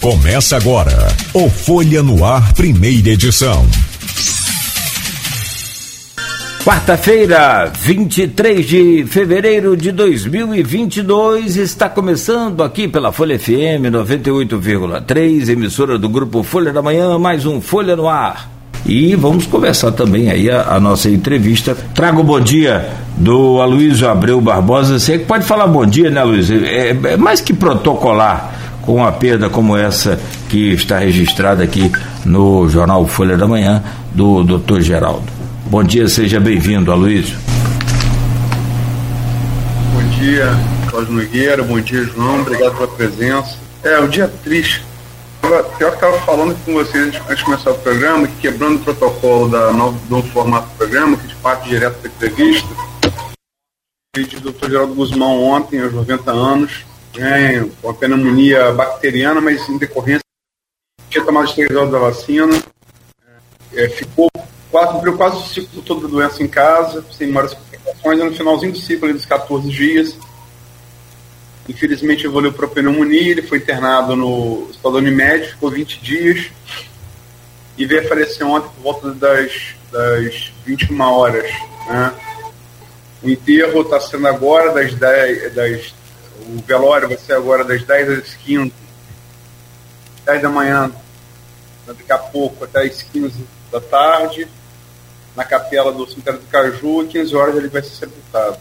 Começa agora o Folha no Ar, primeira edição. Quarta-feira, 23 de fevereiro de 2022, está começando aqui pela Folha FM 98,3, emissora do grupo Folha da Manhã, mais um Folha no Ar. E vamos conversar também aí a, a nossa entrevista. Trago o bom dia do Aloysio Abreu Barbosa. Você pode falar bom dia, né, Luiz? É, é mais que protocolar uma perda como essa que está registrada aqui no jornal Folha da Manhã do Dr. Geraldo. Bom dia, seja bem-vindo, Aloysio. Bom dia, Cláudio Nogueira, bom dia, João, obrigado pela presença. É um dia triste pior que estava falando com vocês antes de começar o programa, que quebrando o protocolo da novo, do formato do programa, que de parte direto da entrevista, o Dr. Geraldo Guzmão ontem, aos 90 anos, com a pneumonia bacteriana, mas em decorrência tinha tomado as três doses da vacina, é, ficou quase, quase o ciclo todo da doença em casa, sem maiores complicações, no finalzinho do ciclo dos 14 dias, Infelizmente evoluiu para pneumonia, ele foi internado no Hospital Unimed, ficou 20 dias e veio falecer ontem por volta das, das 21 horas. Né? O enterro está sendo agora das 10, das, o velório vai ser agora das 10 às 15, 10 da manhã, daqui a pouco até às 15 da tarde, na capela do cemitério do Caju, e 15 horas ele vai ser sepultado.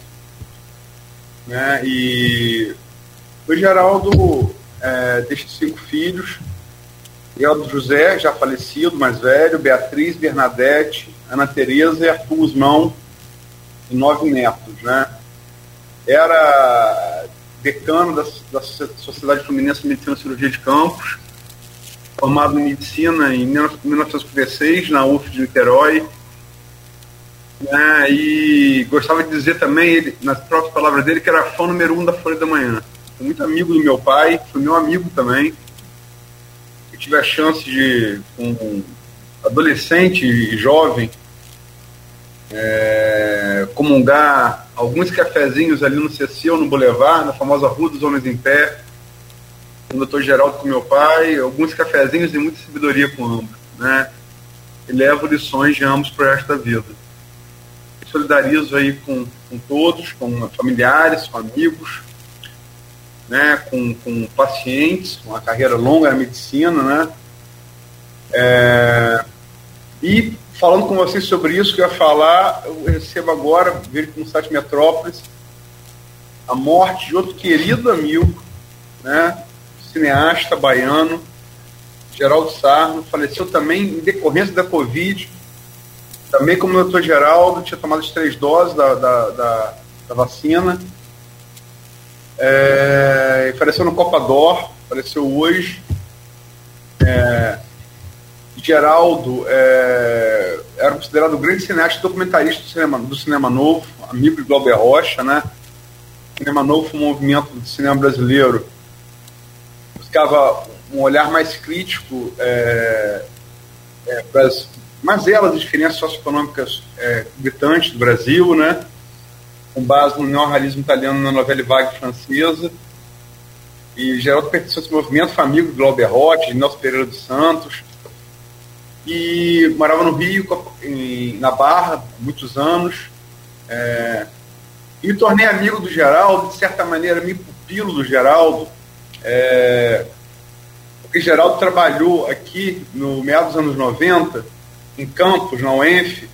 Né? E o Geraldo é, deixa cinco filhos. Geraldo José, já falecido, mais velho, Beatriz, Bernadette, Ana Tereza e Arthur Guzmão, e nove netos, né? Era decano da, da Sociedade Fluminense de Medicina e Cirurgia de Campos, formado em medicina em 1956 na UF de Niterói. Né? E gostava de dizer também, ele, nas próprias palavras dele, que era fã número um da Folha da Manhã muito amigo do meu pai, foi meu amigo também. Eu tive a chance de, um adolescente e jovem, é, comungar alguns cafezinhos ali no Cecil, no Boulevard, na famosa Rua dos Homens em Pé, com o doutor Geraldo com meu pai, alguns cafezinhos e muita sabedoria com ambos, né? E levo lições de ambos para da vida. Solidarizo aí com, com todos, com familiares, com amigos, né, com, com pacientes, uma carreira longa na medicina, né? É, e falando com vocês sobre isso que eu ia falar, eu recebo agora, vejo no site Metrópolis, a morte de outro querido amigo, né, cineasta baiano, Geraldo Sarno, faleceu também em decorrência da Covid, também como o doutor Geraldo, tinha tomado as três doses da, da, da, da vacina, é, apareceu no Copa Dor, apareceu hoje. É, Geraldo é, era considerado o grande cineasta documentarista do cinema, do cinema novo, amigo de Glauber Rocha, né? Cinema novo foi um movimento do cinema brasileiro buscava um olhar mais crítico é, é, para as mazelas e diferenças socioeconômicas é, gritantes do Brasil, né? com base no neorrealismo italiano na novela Vague francesa. E Geraldo pertenceu a esse movimento, foi amigo de Glauber Roth, de Nelson Pereira dos Santos. E morava no Rio, em, na Barra, muitos anos. É, e tornei amigo do Geraldo, de certa maneira, me pupilo do Geraldo. É, porque Geraldo trabalhou aqui no meados dos anos 90, em Campos, na UENF,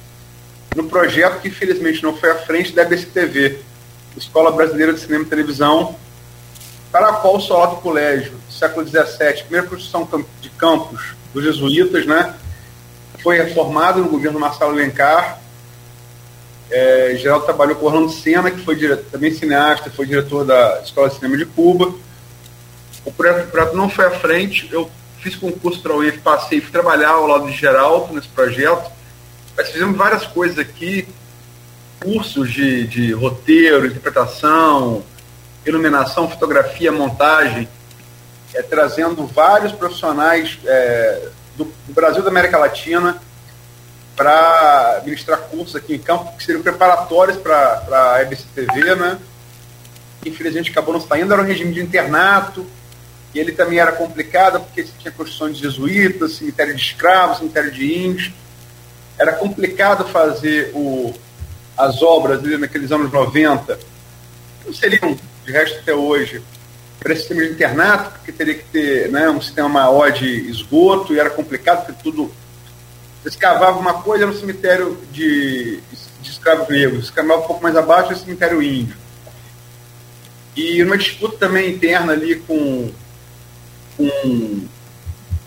no projeto que infelizmente não foi à frente da BCTV, Escola Brasileira de Cinema e Televisão, para a qual o Solado Colégio, século XVII, primeira construção de campos dos jesuítas, né, foi reformado no governo Marcelo Lencar. É, Geraldo trabalhou com Orlando Senna, que foi também cineasta, foi diretor da Escola de Cinema de Cuba. O projeto, o projeto não foi à frente, eu fiz concurso para a UEF, passei, fui trabalhar ao lado de Geraldo nesse projeto, nós fizemos várias coisas aqui, cursos de, de roteiro, interpretação, iluminação, fotografia, montagem, é, trazendo vários profissionais é, do, do, Brasil da América Latina para ministrar cursos aqui em campo, que seriam preparatórios para a EBC TV, né? Infelizmente acabou não saindo, era um regime de internato, E ele também era complicado porque tinha construção de jesuítas, cemitério de escravos, cemitério de índios. Era complicado fazer o, as obras naqueles anos 90, não seriam, de resto até hoje, para esse sistema de internato, porque teria que ter né, um sistema maior de esgoto, e era complicado, porque tudo. Você escavava uma coisa no cemitério de, de escravos negros, escavava um pouco mais abaixo no cemitério índio. E uma disputa também interna ali com, com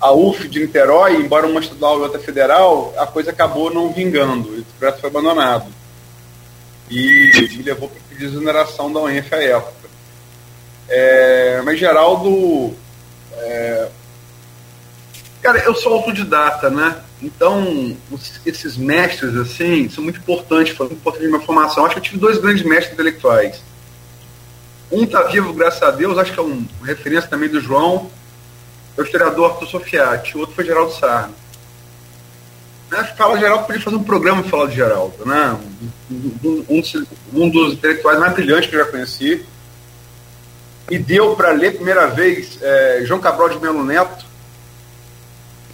a UF de Niterói, embora uma estadual e outra federal, a coisa acabou não vingando, o projeto foi abandonado. E me levou para a desoneração da UENF à época. É, mas Geraldo. É, cara, eu sou autodidata, né? Então, esses mestres, assim, são muito importantes, foram importantes na minha formação. Acho que eu tive dois grandes mestres intelectuais. Um está vivo, graças a Deus, acho que é um, uma referência também do João, é o historiador Arthur Sofiati, o outro foi Geraldo Sarno. Né, fala Geraldo, podia fazer um programa falar de Geraldo, né? Um, um, um, dos intelectuais mais brilhantes que eu já conheci. E deu para ler primeira vez é, João Cabral de Melo Neto,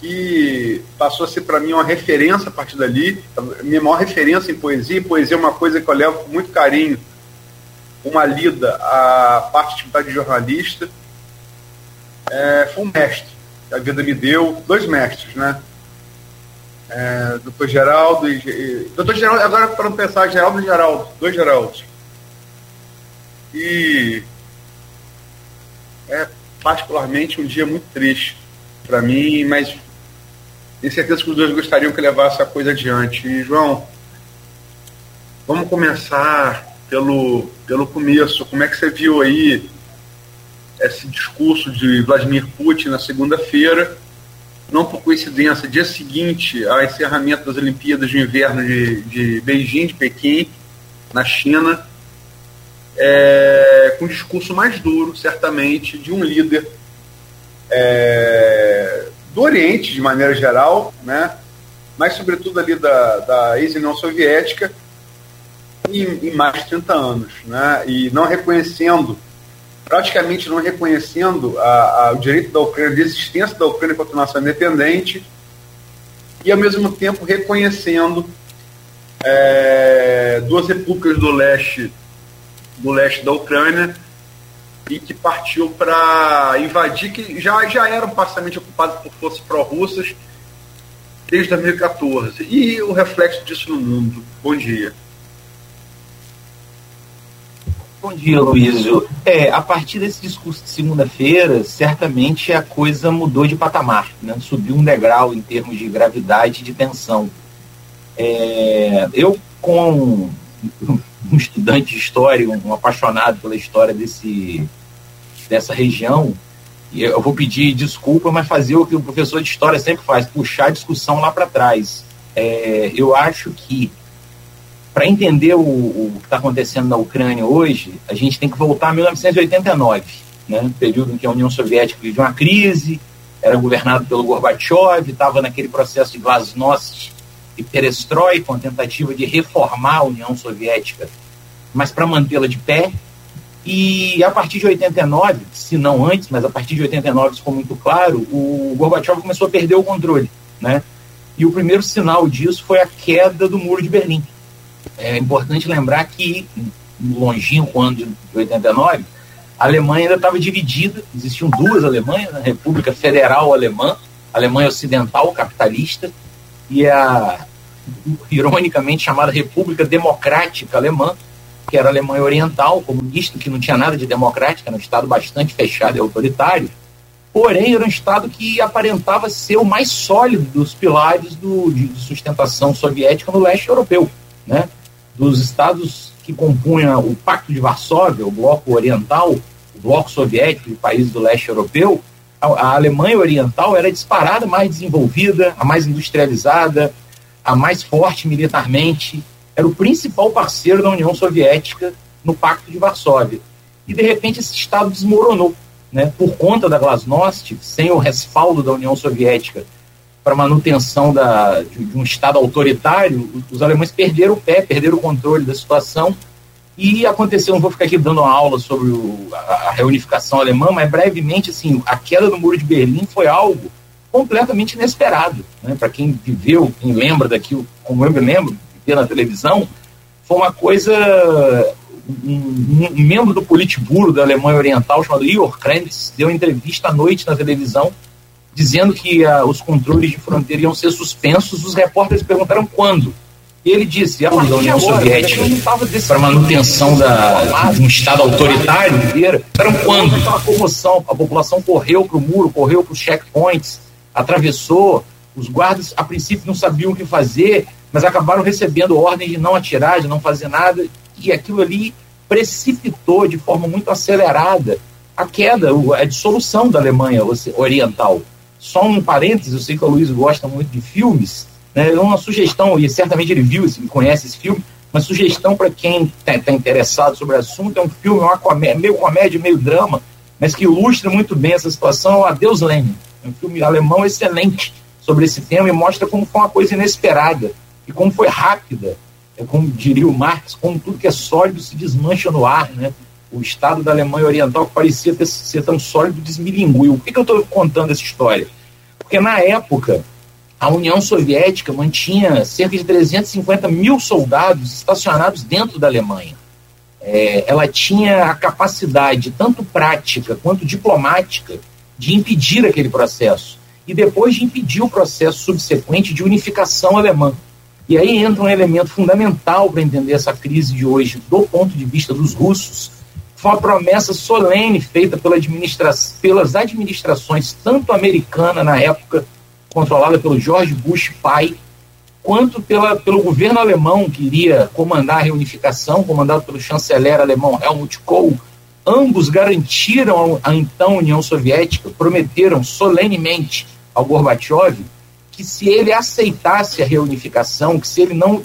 que passou a ser para mim uma referência a partir dali, a minha maior referência em poesia. Poesia é uma coisa que eu levo com muito carinho uma lida à parte de de jornalista. É, foi um mestre que a vida me deu, dois mestres, né? É, doutor Geraldo e, e. Doutor Geraldo, agora para não pensar, Geraldo e Geraldo, dois Geraldos. E é particularmente um dia muito triste para mim, mas tenho certeza que os dois gostariam que levasse a coisa adiante. E, João, vamos começar pelo, pelo começo. Como é que você viu aí esse discurso de Vladimir Putin na segunda-feira? Não por coincidência, dia seguinte ao encerramento das Olimpíadas de Inverno de, de Beijing, de Pequim, na China, é, com um discurso mais duro, certamente, de um líder é, do Oriente, de maneira geral, né? mas, sobretudo, ali da, da ex-União Soviética, em, em mais de 30 anos, né? E não reconhecendo, praticamente não reconhecendo a, a, o direito da Ucrânia, de existência da Ucrânia como nação independente, e ao mesmo tempo reconhecendo é, duas repúblicas do leste, do leste da Ucrânia, e que partiu para invadir, que já, já eram parcialmente ocupados por forças pró-russas desde 2014. E o reflexo disso no mundo. Bom dia. Bom dia, Luísio. É, a partir desse discurso de segunda-feira, certamente a coisa mudou de patamar, né? subiu um degrau em termos de gravidade e de tensão. É, eu, com um estudante de história, um apaixonado pela história desse, dessa região, eu vou pedir desculpa, mas fazer o que o professor de história sempre faz, puxar a discussão lá para trás. É, eu acho que para entender o, o que está acontecendo na Ucrânia hoje, a gente tem que voltar a 1989, né? período em que a União Soviética vivia uma crise, era governado pelo Gorbachev, estava naquele processo de glasnost e perestroika, com a tentativa de reformar a União Soviética, mas para mantê-la de pé. E a partir de 89, se não antes, mas a partir de 89 isso ficou muito claro, o Gorbachev começou a perder o controle. Né? E o primeiro sinal disso foi a queda do Muro de Berlim é importante lembrar que, longínquo ano de 89, a Alemanha ainda estava dividida, existiam duas Alemanhas, a República Federal Alemã, a Alemanha Ocidental capitalista, e a ironicamente chamada República Democrática Alemã, que era a Alemanha Oriental, comunista, que não tinha nada de democrática, era um Estado bastante fechado e autoritário, porém era um Estado que aparentava ser o mais sólido dos pilares do, de sustentação soviética no leste europeu né, dos estados que compunham o Pacto de Varsóvia, o Bloco Oriental, o Bloco Soviético de países do leste europeu, a, Alemanha Oriental era disparada mais desenvolvida, a mais industrializada, a mais forte militarmente, era o principal parceiro da União Soviética no Pacto de Varsóvia. E, de repente, esse Estado desmoronou. Né, por conta da Glasnost, sem o respaldo da União Soviética para manutenção da, de, de, um Estado autoritário, os alemães perderam o pé, perderam o controle da situação E aconteceu, não vou ficar aqui dando uma aula sobre o, a, a, reunificação alemã, mas brevemente, assim, a queda do Muro de Berlim foi algo completamente inesperado. Né? Para quem viveu, quem lembra daquilo, como eu me lembro, ver na televisão, foi uma coisa. Um, um, membro do Politburo da Alemanha Oriental, chamado Ior Krenz, deu entrevista à noite na televisão, dizendo que uh, os controles de fronteira iam ser suspensos. Os repórteres perguntaram quando. E ele disse, a partir da União Soviética, para manutenção da, de um Estado autoritário, eram quando? Aquela comoção, a população correu para o muro, correu para os checkpoints, atravessou, os guardas a princípio não sabiam o que fazer, mas acabaram recebendo ordens de não atirar, de não fazer nada, e aquilo ali precipitou de forma muito acelerada a queda, a dissolução da Alemanha Oriental. Só um parênteses, eu sei que o Luiz gosta muito de filmes, né? É uma sugestão, e certamente ele viu, ele conhece esse filme, uma sugestão para quem está tá interessado sobre o assunto, é um filme uma comédia, meio comédia, meio drama, mas que ilustra muito bem essa situação, Adeus Lenin. É um filme alemão excelente sobre esse tema e mostra como foi uma coisa inesperada e como foi rápida. É como diria o Marx, como tudo que é sólido se desmancha no ar, né? O Estado da Alemanha Oriental, que parecia ter, ser tão sólido, desmilinguiu. Por que, que eu estou contando essa história? Porque na época, a União Soviética mantinha cerca de 350 mil soldados estacionados dentro da Alemanha. É, ela tinha a capacidade, tanto prática quanto diplomática, de impedir aquele processo. E depois de impedir o processo subsequente de unificação alemã. E aí entra um elemento fundamental para entender essa crise de hoje, do ponto de vista dos russos. Foi uma promessa solene feita pela administra pelas administrações, tanto americana na época controlada pelo George Bush pai, quanto pela, pelo governo alemão que iria comandar a reunificação, comandado pelo chanceler alemão Helmut Kohl, ambos garantiram à então União Soviética, prometeram solenemente ao Gorbachev que se ele aceitasse a reunificação, que se ele não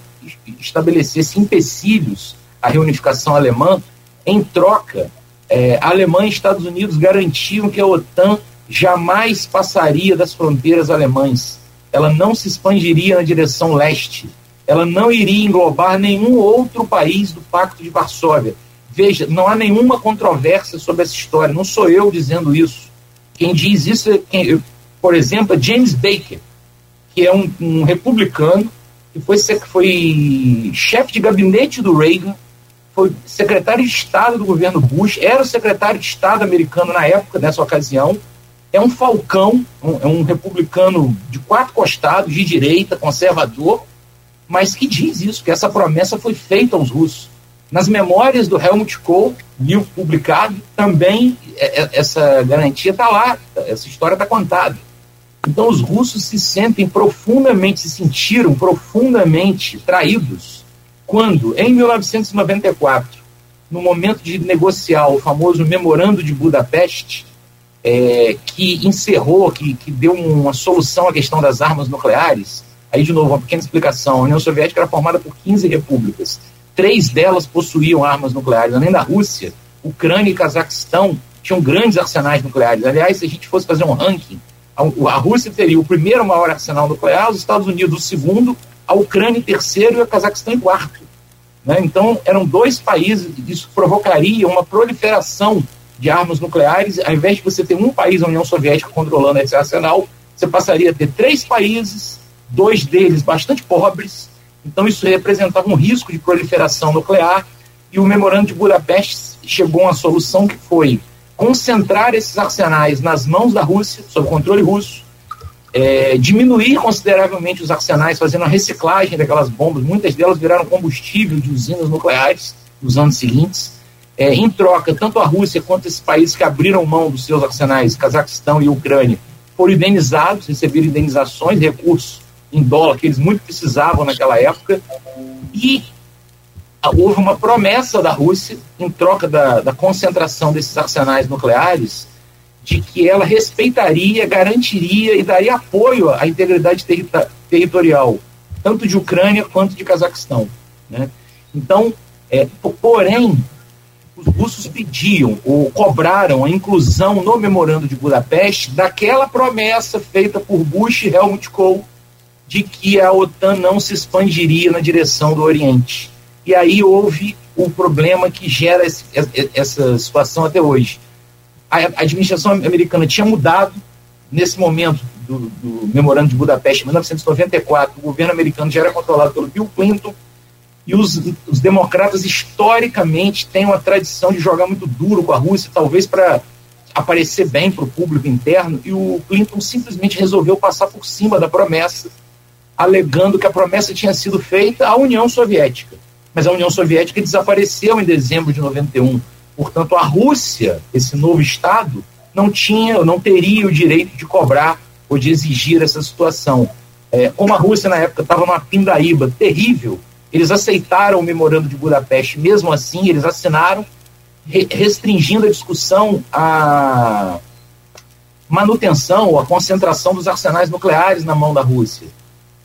estabelecesse empecilhos à reunificação alemã, em troca, é, Alemanha e Estados Unidos garantiam que a OTAN jamais passaria das fronteiras alemãs. Ela não se expandiria na direção leste. Ela não iria englobar nenhum outro país do Pacto de Varsóvia. Veja, não há nenhuma controvérsia sobre essa história. Não sou eu dizendo isso. Quem diz isso é, quem, por exemplo, é James Baker, que é um, um republicano que foi, foi chefe de gabinete do Reagan, foi secretário de Estado do governo Bush, era o secretário de Estado americano na época, nessa ocasião, é um falcão, um, é um republicano de quatro costados, de direita, conservador, mas que diz isso, que essa promessa foi feita aos russos. Nas memórias do Helmut Kohl, livro publicado, também é, é, essa garantia está lá, essa história está contada. Então os russos se sentem profundamente, se sentiram profundamente traídos quando, em 1994, no momento de negociar o famoso Memorando de Budapeste, é, que encerrou, que, que deu uma solução à questão das armas nucleares. Aí, de novo, uma pequena explicação: a União Soviética era formada por 15 repúblicas. Três delas possuíam armas nucleares. Além da Rússia, Ucrânia e Cazaquistão tinham grandes arsenais nucleares. Aliás, se a gente fosse fazer um ranking, a, a Rússia teria o primeiro maior arsenal nuclear, os Estados Unidos o segundo, a Ucrânia em terceiro e o Cazaquistão em quarto. Né? Então, eram dois países, isso provocaria uma proliferação de armas nucleares, ao invés de você ter um país, a União Soviética, controlando esse arsenal, você passaria a ter três países, dois deles bastante pobres. Então, isso representava um risco de proliferação nuclear. E o Memorando de Budapeste chegou a uma solução que foi concentrar esses arsenais nas mãos da Rússia, sob controle russo, é, diminuir consideravelmente os arsenais, fazendo a reciclagem daquelas bombas. Muitas delas viraram combustível de usinas nucleares nos anos seguintes é, em troca, tanto a Rússia quanto esses países que abriram mão dos seus arsenais, Cazaquistão e Ucrânia, foram indenizados, receberam indenizações, recursos em dólar que eles muito precisavam naquela época, e houve uma promessa da Rússia, em troca da, da concentração desses arsenais nucleares, de que ela respeitaria, garantiria e daria apoio à integridade terri territorial, tanto de Ucrânia quanto de Cazaquistão. Né? Então, é, porém, os russos pediam ou cobraram a inclusão no memorando de Budapeste daquela promessa feita por Bush e Helmut Kohl de que a OTAN não se expandiria na direção do Oriente. e aí houve o problema que gera esse, essa situação até hoje. A administração americana tinha mudado, nesse momento do, do memorando de Budapeste, em 1994, o governo americano já era controlado pelo Bill Clinton, e os, os democratas, historicamente, têm uma tradição de jogar muito duro com a Rússia, talvez para aparecer bem para o público interno, e o Clinton simplesmente resolveu passar por cima da promessa, alegando que a promessa tinha sido feita à União Soviética. Mas a União Soviética desapareceu em dezembro de 91. Portanto, a Rússia, esse novo Estado, não tinha, não teria o direito de cobrar ou de exigir essa situação. É, como a Rússia, na época, estava numa pindaíba terrível, eles aceitaram o memorando de Budapeste, mesmo assim, eles assinaram, re restringindo a discussão à manutenção ou à concentração dos arsenais nucleares na mão da Rússia.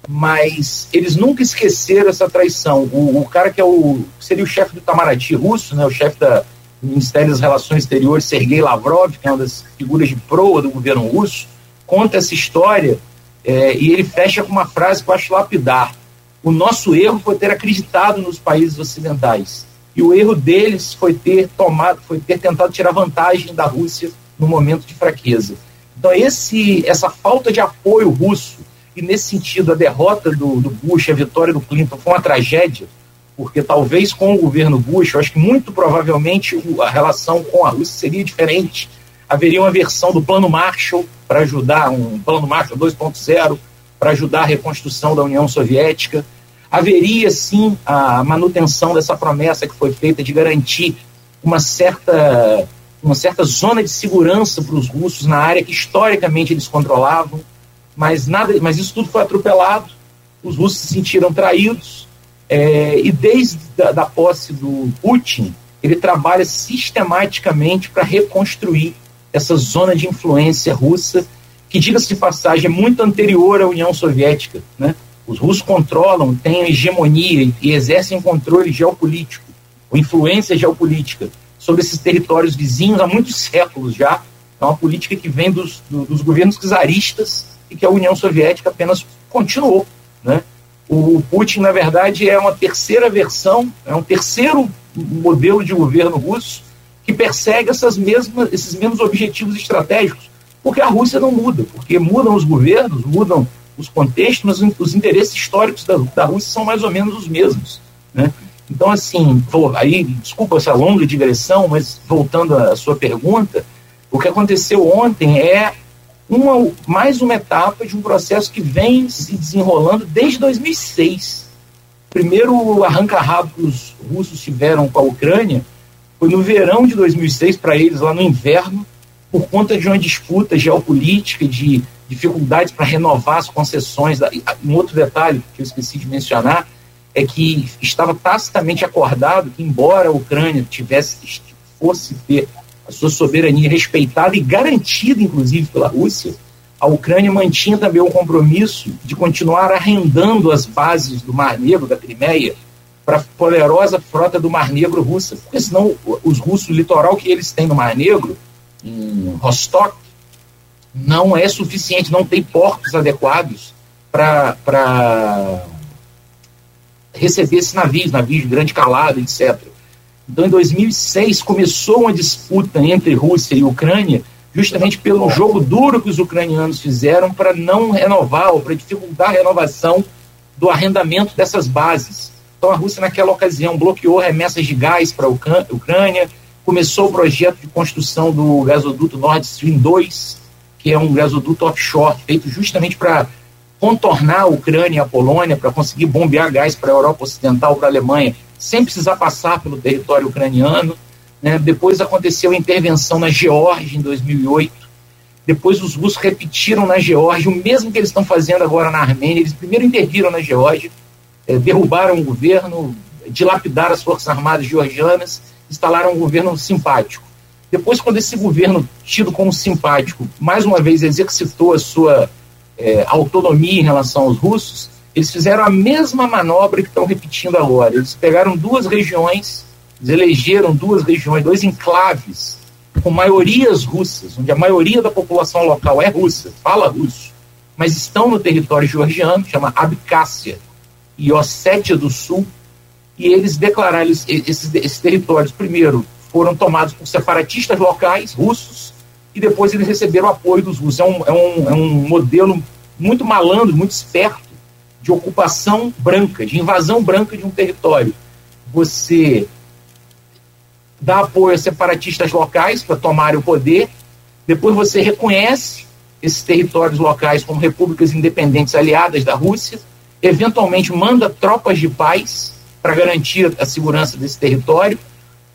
Mas eles nunca esqueceram essa traição. O, o cara que é o seria o chefe do Itamaraty russo, né, o chefe da, do Ministério das Relações Exteriores, Sergei Lavrov, que é uma das figuras de proa do governo russo, conta essa história é, e ele fecha com uma frase que eu acho lapidar. O nosso erro foi ter acreditado nos países ocidentais. E o erro deles foi ter tomado, foi ter tentado tirar vantagem da Rússia no momento de fraqueza. Então, esse, essa falta de apoio russo, e nesse sentido, a derrota do, do Bush, a vitória do Clinton foi uma tragédia, porque talvez com o governo Bush, eu acho que muito provavelmente a relação com a Rússia seria diferente. Haveria uma versão do Plano Marshall para ajudar, um Plano Marshall 2.0, para ajudar a reconstrução da União Soviética. Haveria, sim, a manutenção dessa promessa que foi feita de garantir uma certa, uma certa zona de segurança para os russos na área que historicamente eles controlavam, mas, nada, mas isso tudo foi atropelado, os russos se sentiram traídos, é, e desde a da posse do Putin, ele trabalha sistematicamente para reconstruir essa zona de influência russa que, diga-se de passagem, é muito anterior à União Soviética. Né? Os russos controlam, têm a hegemonia e exercem controle geopolítico, ou influência geopolítica, sobre esses territórios vizinhos há muitos séculos já. É uma política que vem dos, dos governos czaristas e que a União Soviética apenas continuou. Né? O Putin, na verdade, é uma terceira versão, é um terceiro modelo de governo russo que persegue essas mesmas, esses mesmos objetivos estratégicos porque a Rússia não muda, porque mudam os governos, mudam os contextos, mas os interesses históricos da, da Rússia são mais ou menos os mesmos. Né? Então, assim, vou, aí, desculpa essa longa digressão, mas voltando à sua pergunta, o que aconteceu ontem é uma, mais uma etapa de um processo que vem se desenrolando desde 2006. Primeiro arranca-rabo que os russos tiveram com a Ucrânia foi no verão de 2006, para eles, lá no inverno, por conta de uma disputa geopolítica, de dificuldades para renovar as concessões. Um outro detalhe que eu esqueci de mencionar é que estava tacitamente acordado que, embora a Ucrânia tivesse fosse ter a sua soberania respeitada e garantida, inclusive, pela Rússia, a Ucrânia mantinha também o compromisso de continuar arrendando as bases do Mar Negro, da Crimeia, para a poderosa frota do Mar Negro russa. Porque senão os russos, o litoral que eles têm no Mar Negro, em Rostock não é suficiente, não tem portos adequados para receber esses navios, navios de grande calado, etc. Então, em 2006, começou uma disputa entre Rússia e Ucrânia, justamente pelo jogo duro que os ucranianos fizeram para não renovar ou para dificultar a renovação do arrendamento dessas bases. Então, a Rússia, naquela ocasião, bloqueou remessas de gás para a Ucrânia, começou o projeto de construção do gasoduto Nord Stream 2, que é um gasoduto offshore, feito justamente para contornar a Ucrânia e a Polônia, para conseguir bombear gás para a Europa Ocidental, para a Alemanha, sem precisar passar pelo território ucraniano. Né? Depois aconteceu a intervenção na Geórgia, em 2008. Depois os russos repetiram na Geórgia o mesmo que eles estão fazendo agora na Armênia. Eles primeiro interviram na Geórgia, eh, derrubaram o governo, dilapidaram as forças armadas georgianas instalaram um governo simpático. Depois, quando esse governo, tido como simpático, mais uma vez exercitou a sua é, autonomia em relação aos russos, eles fizeram a mesma manobra que estão repetindo agora. Eles pegaram duas regiões, eles elegeram duas regiões, dois enclaves, com maiorias russas, onde a maioria da população local é russa, fala russo, mas estão no território georgiano, chama Abcácia e Ossétia do Sul, e eles declararam esses, esses territórios, primeiro, foram tomados por separatistas locais russos, e depois eles receberam apoio dos russos. É um, é um, é um modelo muito malandro, muito esperto, de ocupação branca, de invasão branca de um território. Você dá apoio a separatistas locais para tomarem o poder, depois você reconhece esses territórios locais como repúblicas independentes aliadas da Rússia, eventualmente manda tropas de paz para garantir a segurança desse território.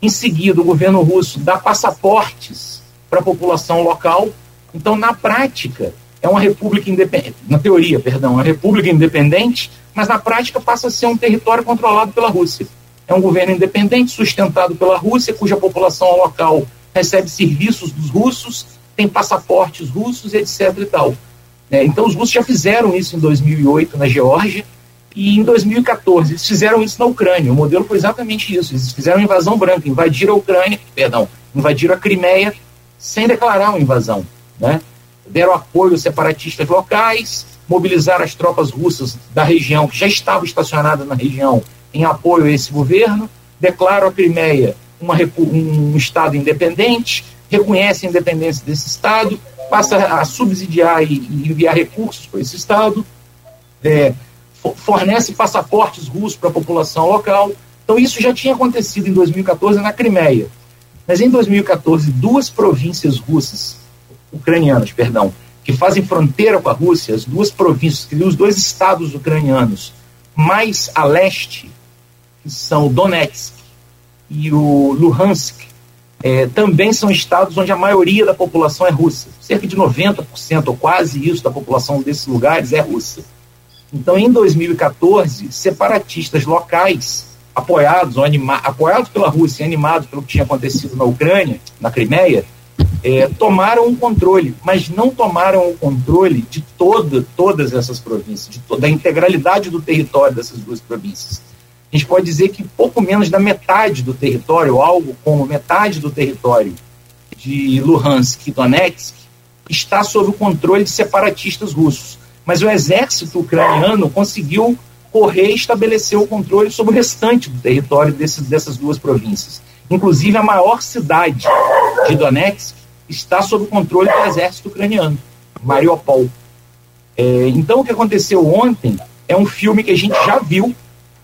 Em seguida, o governo russo dá passaportes para a população local. Então, na prática, é uma república independente, na teoria, perdão, uma república independente, mas na prática passa a ser um território controlado pela Rússia. É um governo independente, sustentado pela Rússia, cuja população local recebe serviços dos russos, tem passaportes russos, etc. e tal. É, então, os russos já fizeram isso em 2008 na Geórgia e em 2014 eles fizeram isso na Ucrânia. O modelo foi exatamente isso. Eles fizeram invasão branca, invadiram a Ucrânia, perdão, invadiram a Crimeia sem declarar uma invasão. Né? Deram apoio aos separatistas locais, mobilizaram as tropas russas da região, que já estavam estacionadas na região, em apoio a esse governo, declaram a Crimeia uma, um Estado independente, reconhece a independência desse Estado, passa a subsidiar e, e enviar recursos para esse Estado, é, fornece passaportes russos para a população local. Então, isso já tinha acontecido em 2014 na Crimeia. Mas em 2014, duas províncias russas, ucranianas, perdão, que fazem fronteira com a Rússia, as duas províncias, os dois estados ucranianos, mais a leste, que são Donetsk e o Luhansk, é, também são estados onde a maioria da população é russa. Cerca de 90% ou quase isso da população desses lugares é russa. Então, em 2014, separatistas locais, apoiados ou anima apoiados pela Rússia animados pelo que tinha acontecido na Ucrânia, na Crimeia, é, tomaram o controle, mas não tomaram o controle de toda, todas essas províncias, de da integralidade do território dessas duas províncias. A gente pode dizer que pouco menos da metade do território, algo como metade do território de Luhansk e Donetsk, está sob o controle de separatistas russos. Mas o exército ucraniano conseguiu correr e estabelecer o controle sobre o restante do território desses, dessas duas províncias. Inclusive, a maior cidade de Donetsk está sob controle do exército ucraniano, Mariupol. É, então, o que aconteceu ontem é um filme que a gente já viu,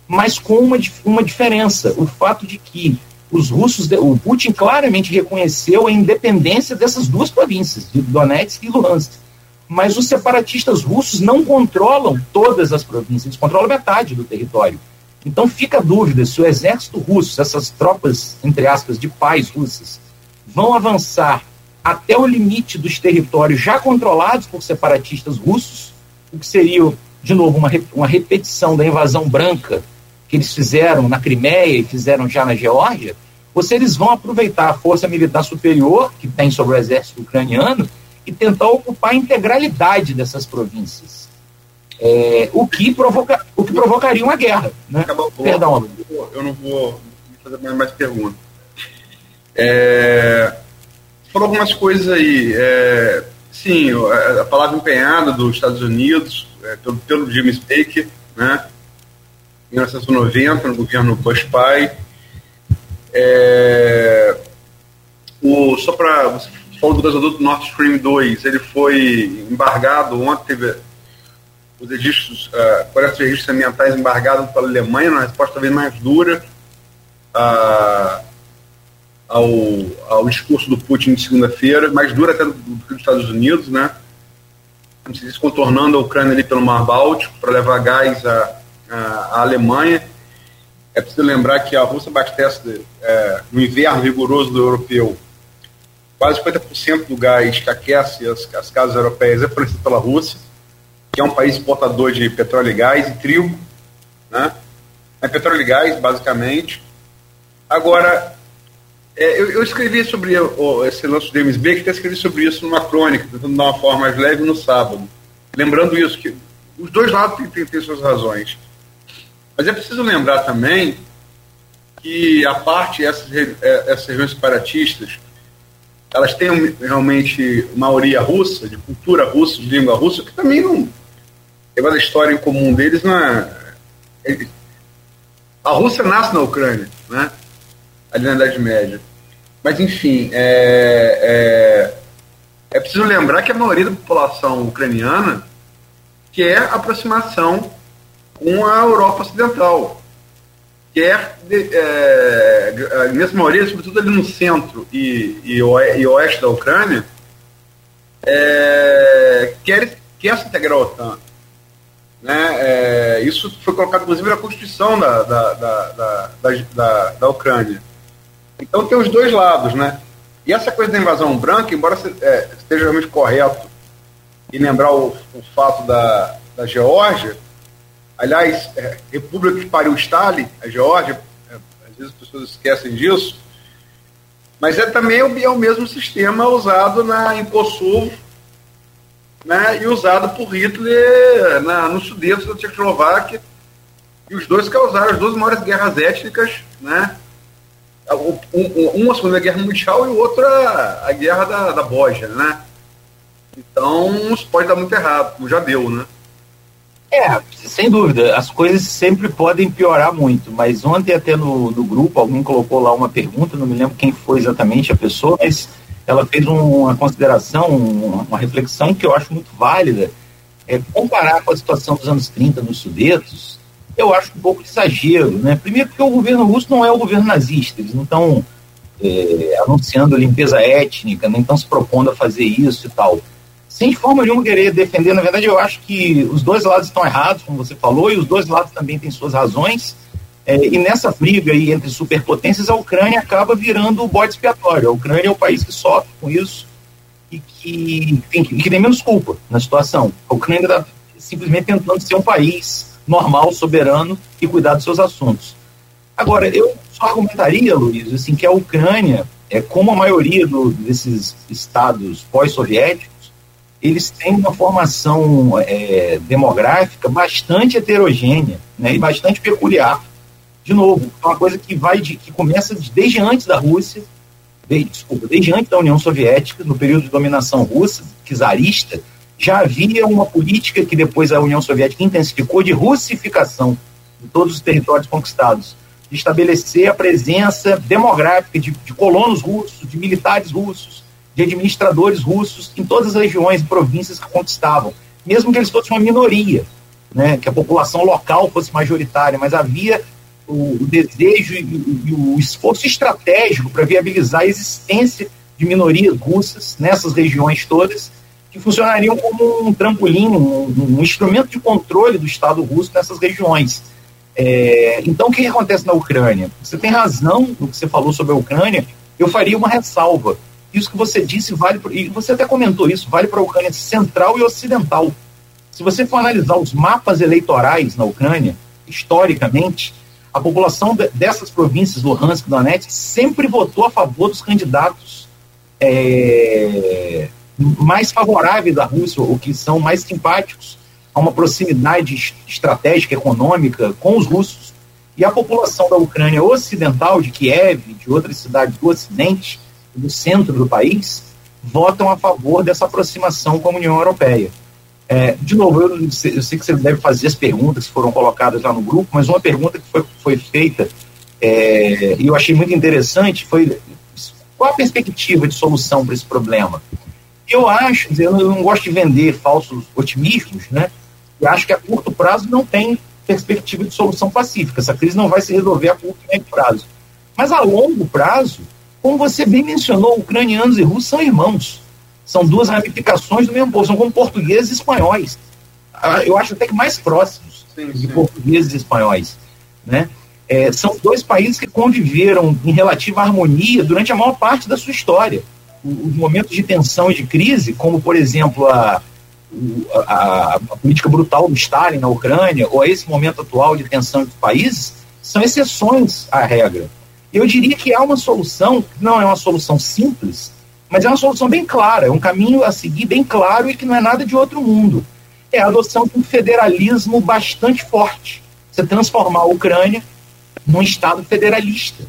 mas com uma, uma diferença: o fato de que os russos, o Putin claramente reconheceu a independência dessas duas províncias, de Donetsk e Luhansk. Mas os separatistas russos não controlam todas as províncias, eles controlam metade do território. Então fica a dúvida se o exército russo, essas tropas, entre aspas, de paz russas, vão avançar até o limite dos territórios já controlados por separatistas russos, o que seria, de novo, uma, uma repetição da invasão branca que eles fizeram na Crimeia e fizeram já na Geórgia, ou se eles vão aproveitar a força militar superior que tem sobre o exército ucraniano e tentar ocupar a integralidade dessas províncias. É, o, que provoca, o que provocaria uma guerra. Né? Acabou, Perdão, eu não vou fazer mais perguntas. É, falou algumas coisas aí. É, sim, a, palavra empenhada dos Estados Unidos, é, pelo, pelo Jimmy Baker, né? 1990, no governo Bush pai. É, o, só para você falou do gasoduto Nord Stream 2, ele foi embargado ontem, teve os registros, uh, coleta de registros ambientais embargados pela Alemanha, uma resposta talvez mais dura uh, ao, ao discurso do Putin de segunda-feira, mais dura até do, do que dos Estados Unidos, né? Se contornando a Ucrânia ali pelo Mar Báltico para levar gás à, à, Alemanha. É preciso lembrar que a Rússia abastece é, no inverno rigoroso do europeu quase 50% do gás que aquece as, as casas europeias é fornecido pela Rússia, que é um país exportador de petróleo e gás e trigo, né? É petróleo e gás, basicamente. Agora, é, eu, eu, escrevi sobre o, esse lance do MSB, que até escrevi sobre isso numa crônica, tentando dar uma forma mais leve no sábado. Lembrando isso, que os dois lados têm, têm, têm suas razões. Mas é preciso lembrar também que a parte, essas, é, essas regiões separatistas, elas têm realmente maioria russa, de cultura russa, de língua russa, que também não. Igual a história em comum deles, não é, é A Rússia nasce na Ucrânia, né? Ali na Idade Média. Mas, enfim, é, é, é preciso lembrar que a maioria da população ucraniana quer aproximação com a Europa Ocidental. Quer, é, nessa maioria, sobretudo ali no centro e, e, oeste da Ucrânia, é, quer, quer se integrar à OTAN. Né? É, isso foi colocado, inclusive, na Constituição da, da, da, da, da, Ucrânia. Então tem os dois lados, né? E essa coisa da invasão branca, embora é, esteja realmente correto e lembrar o, o fato da, da Geórgia, aliás, é, República que pariu Stalin, a Geórgia, é, às vezes as pessoas esquecem disso, mas é também o, é o mesmo sistema usado na, em Kosovo né, e usado por Hitler na, no Sudeste da Tchecoslováquia, e os dois causaram as duas maiores guerras étnicas, né, um, a Segunda Guerra Mundial e o outro a, a Guerra da, da Bósnia, né? Então, isso pode dar muito errado, como já deu, né? É, sem dúvida, as coisas sempre podem piorar muito, mas ontem até no, no grupo alguém colocou lá uma pergunta, não me lembro quem foi exatamente a pessoa, mas ela fez uma consideração, uma reflexão que eu acho muito válida, é comparar com a situação dos anos 30 nos Sudetos, eu acho um pouco de exagero, né? Primeiro porque o governo russo não é o governo nazista, eles não estão é, anunciando limpeza étnica, nem estão se propondo a fazer isso e tal sem forma nenhuma querer defender. Na verdade, eu acho que os dois lados estão errados, como você falou, e os dois lados também têm suas razões. É, e nessa briga aí entre superpotências, a Ucrânia acaba virando o bode expiatório. A Ucrânia é o país que sofre com isso e que, tem, que tem menos culpa na situação. A Ucrânia está simplesmente tentando ser um país normal, soberano e cuidar dos seus assuntos. Agora, eu só argumentaria, Luiz, assim, que a Ucrânia, é, como a maioria do, desses estados pós-soviéticos, eles têm uma formação é, demográfica bastante heterogênea né, e bastante peculiar. De novo, é uma coisa que vai de, que começa desde antes da Rússia, desculpa, desde antes da União Soviética, no período de dominação russa, czarista, já havia uma política que depois a União Soviética intensificou de russificação de todos os territórios conquistados, de estabelecer a presença demográfica de, de colonos russos, de militares russos, de administradores russos em todas as regiões e províncias que conquistavam, mesmo que eles fossem uma minoria, né, que a população local fosse majoritária, mas havia o, o desejo e, e, o esforço estratégico para viabilizar a existência de minorias russas nessas regiões todas, que funcionariam como um trampolim, um, um instrumento de controle do Estado russo nessas regiões. É, então, o que acontece na Ucrânia? Você tem razão no que você falou sobre a Ucrânia, eu faria uma ressalva. Isso que você disse vale, e você até comentou isso, vale para a Ucrânia central e ocidental. Se você for analisar os mapas eleitorais na Ucrânia, historicamente, a população de, dessas províncias, Luhansk e Donetsk, sempre votou a favor dos candidatos é, mais favoráveis à Rússia, ou que são mais simpáticos a uma proximidade estratégica, econômica com os russos. E a população da Ucrânia ocidental, de Kiev, de outras cidades do Ocidente, do centro do país votam a favor dessa aproximação com a União Europeia. É, de novo, eu, eu, sei que você deve fazer as perguntas que foram colocadas lá no grupo, mas uma pergunta que foi, foi feita é, e eu achei muito interessante foi qual a perspectiva de solução para esse problema? Eu acho, eu não, gosto de vender falsos otimismos, né? E acho que a curto prazo não tem perspectiva de solução pacífica. Essa crise não vai se resolver a curto e médio prazo. Mas a longo prazo, como você bem mencionou, ucranianos e russos são irmãos. São duas ramificações do mesmo povo, são como portugueses e espanhóis. Ah, eu acho até que mais próximos sim, de sim. portugueses e espanhóis. Né? É, são dois países que conviveram em relativa harmonia durante a maior parte da sua história. Os momentos de tensão e de crise, como, por exemplo, a, a, a, política brutal do Stalin na Ucrânia, ou esse momento atual de tensão entre países, são exceções à regra. Eu diria que há uma solução, não é uma solução simples, mas é uma solução bem clara, é um caminho a seguir bem claro e que não é nada de outro mundo. É a adoção de um federalismo bastante forte. Você transformar a Ucrânia num Estado federalista,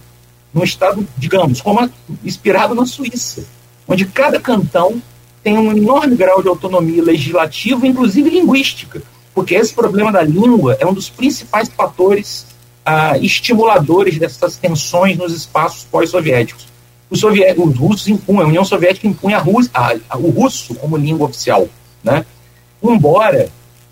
num Estado, digamos, como a, inspirado na Suíça, onde cada cantão tem um enorme grau de autonomia legislativa, inclusive linguística, porque esse problema da língua é um dos principais fatores ah, estimuladores dessas tensões nos espaços pós-soviéticos. Os, os, russos impunham, a União Soviética impunha a Rússia, a, a, o russo como língua oficial. Né? Embora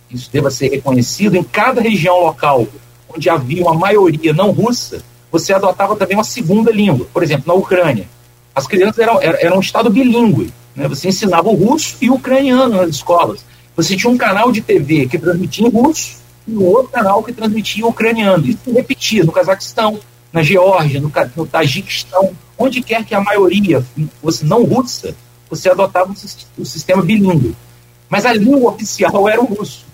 isso deva ser reconhecido, em cada região local onde havia uma maioria não russa, você adotava também uma segunda língua. Por exemplo, na Ucrânia, as crianças eram, eram um estado bilíngue. Né? Você ensinava o russo e o ucraniano nas escolas. Você tinha um canal de TV que transmitia em russo e outro canal que transmitia ucraniano. Isso se repetia no Cazaquistão, na Geórgia, no, no Tajiquistão, onde quer que a maioria fosse não russa, você adotava o sistema bilíngue. Mas a língua oficial era o russo.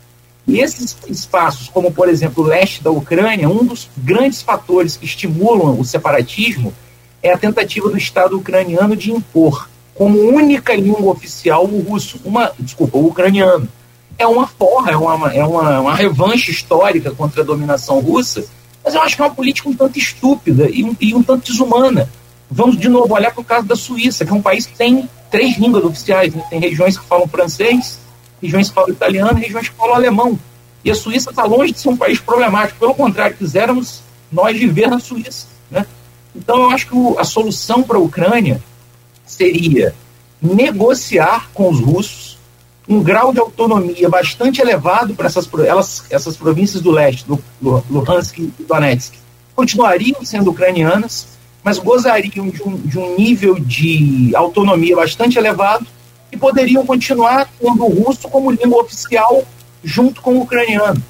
E esses espaços, como por exemplo o leste da Ucrânia, um dos grandes fatores que estimulam o separatismo é a tentativa do Estado ucraniano de impor como única língua oficial o russo, uma, desculpa, o ucraniano é uma forra, é uma, é uma, uma revanche histórica contra a dominação russa, mas eu acho que é uma política um tanto estúpida e um, e um tanto desumana. Vamos de novo olhar para o caso da Suíça, que é um país que tem três línguas oficiais, né? tem regiões que falam francês, regiões que falam italiano e regiões que falam alemão. E a Suíça está longe de ser um país problemático, pelo contrário, quisermos nós viver na Suíça. Né? Então eu acho que a solução para a Ucrânia seria negociar com os russos um grau de autonomia bastante elevado para essas, elas, essas províncias do leste, do, Luhansk e Donetsk. Continuariam sendo ucranianas, mas gozariam de um, de um nível de autonomia bastante elevado e poderiam continuar tendo o russo como língua oficial junto com o ucraniano.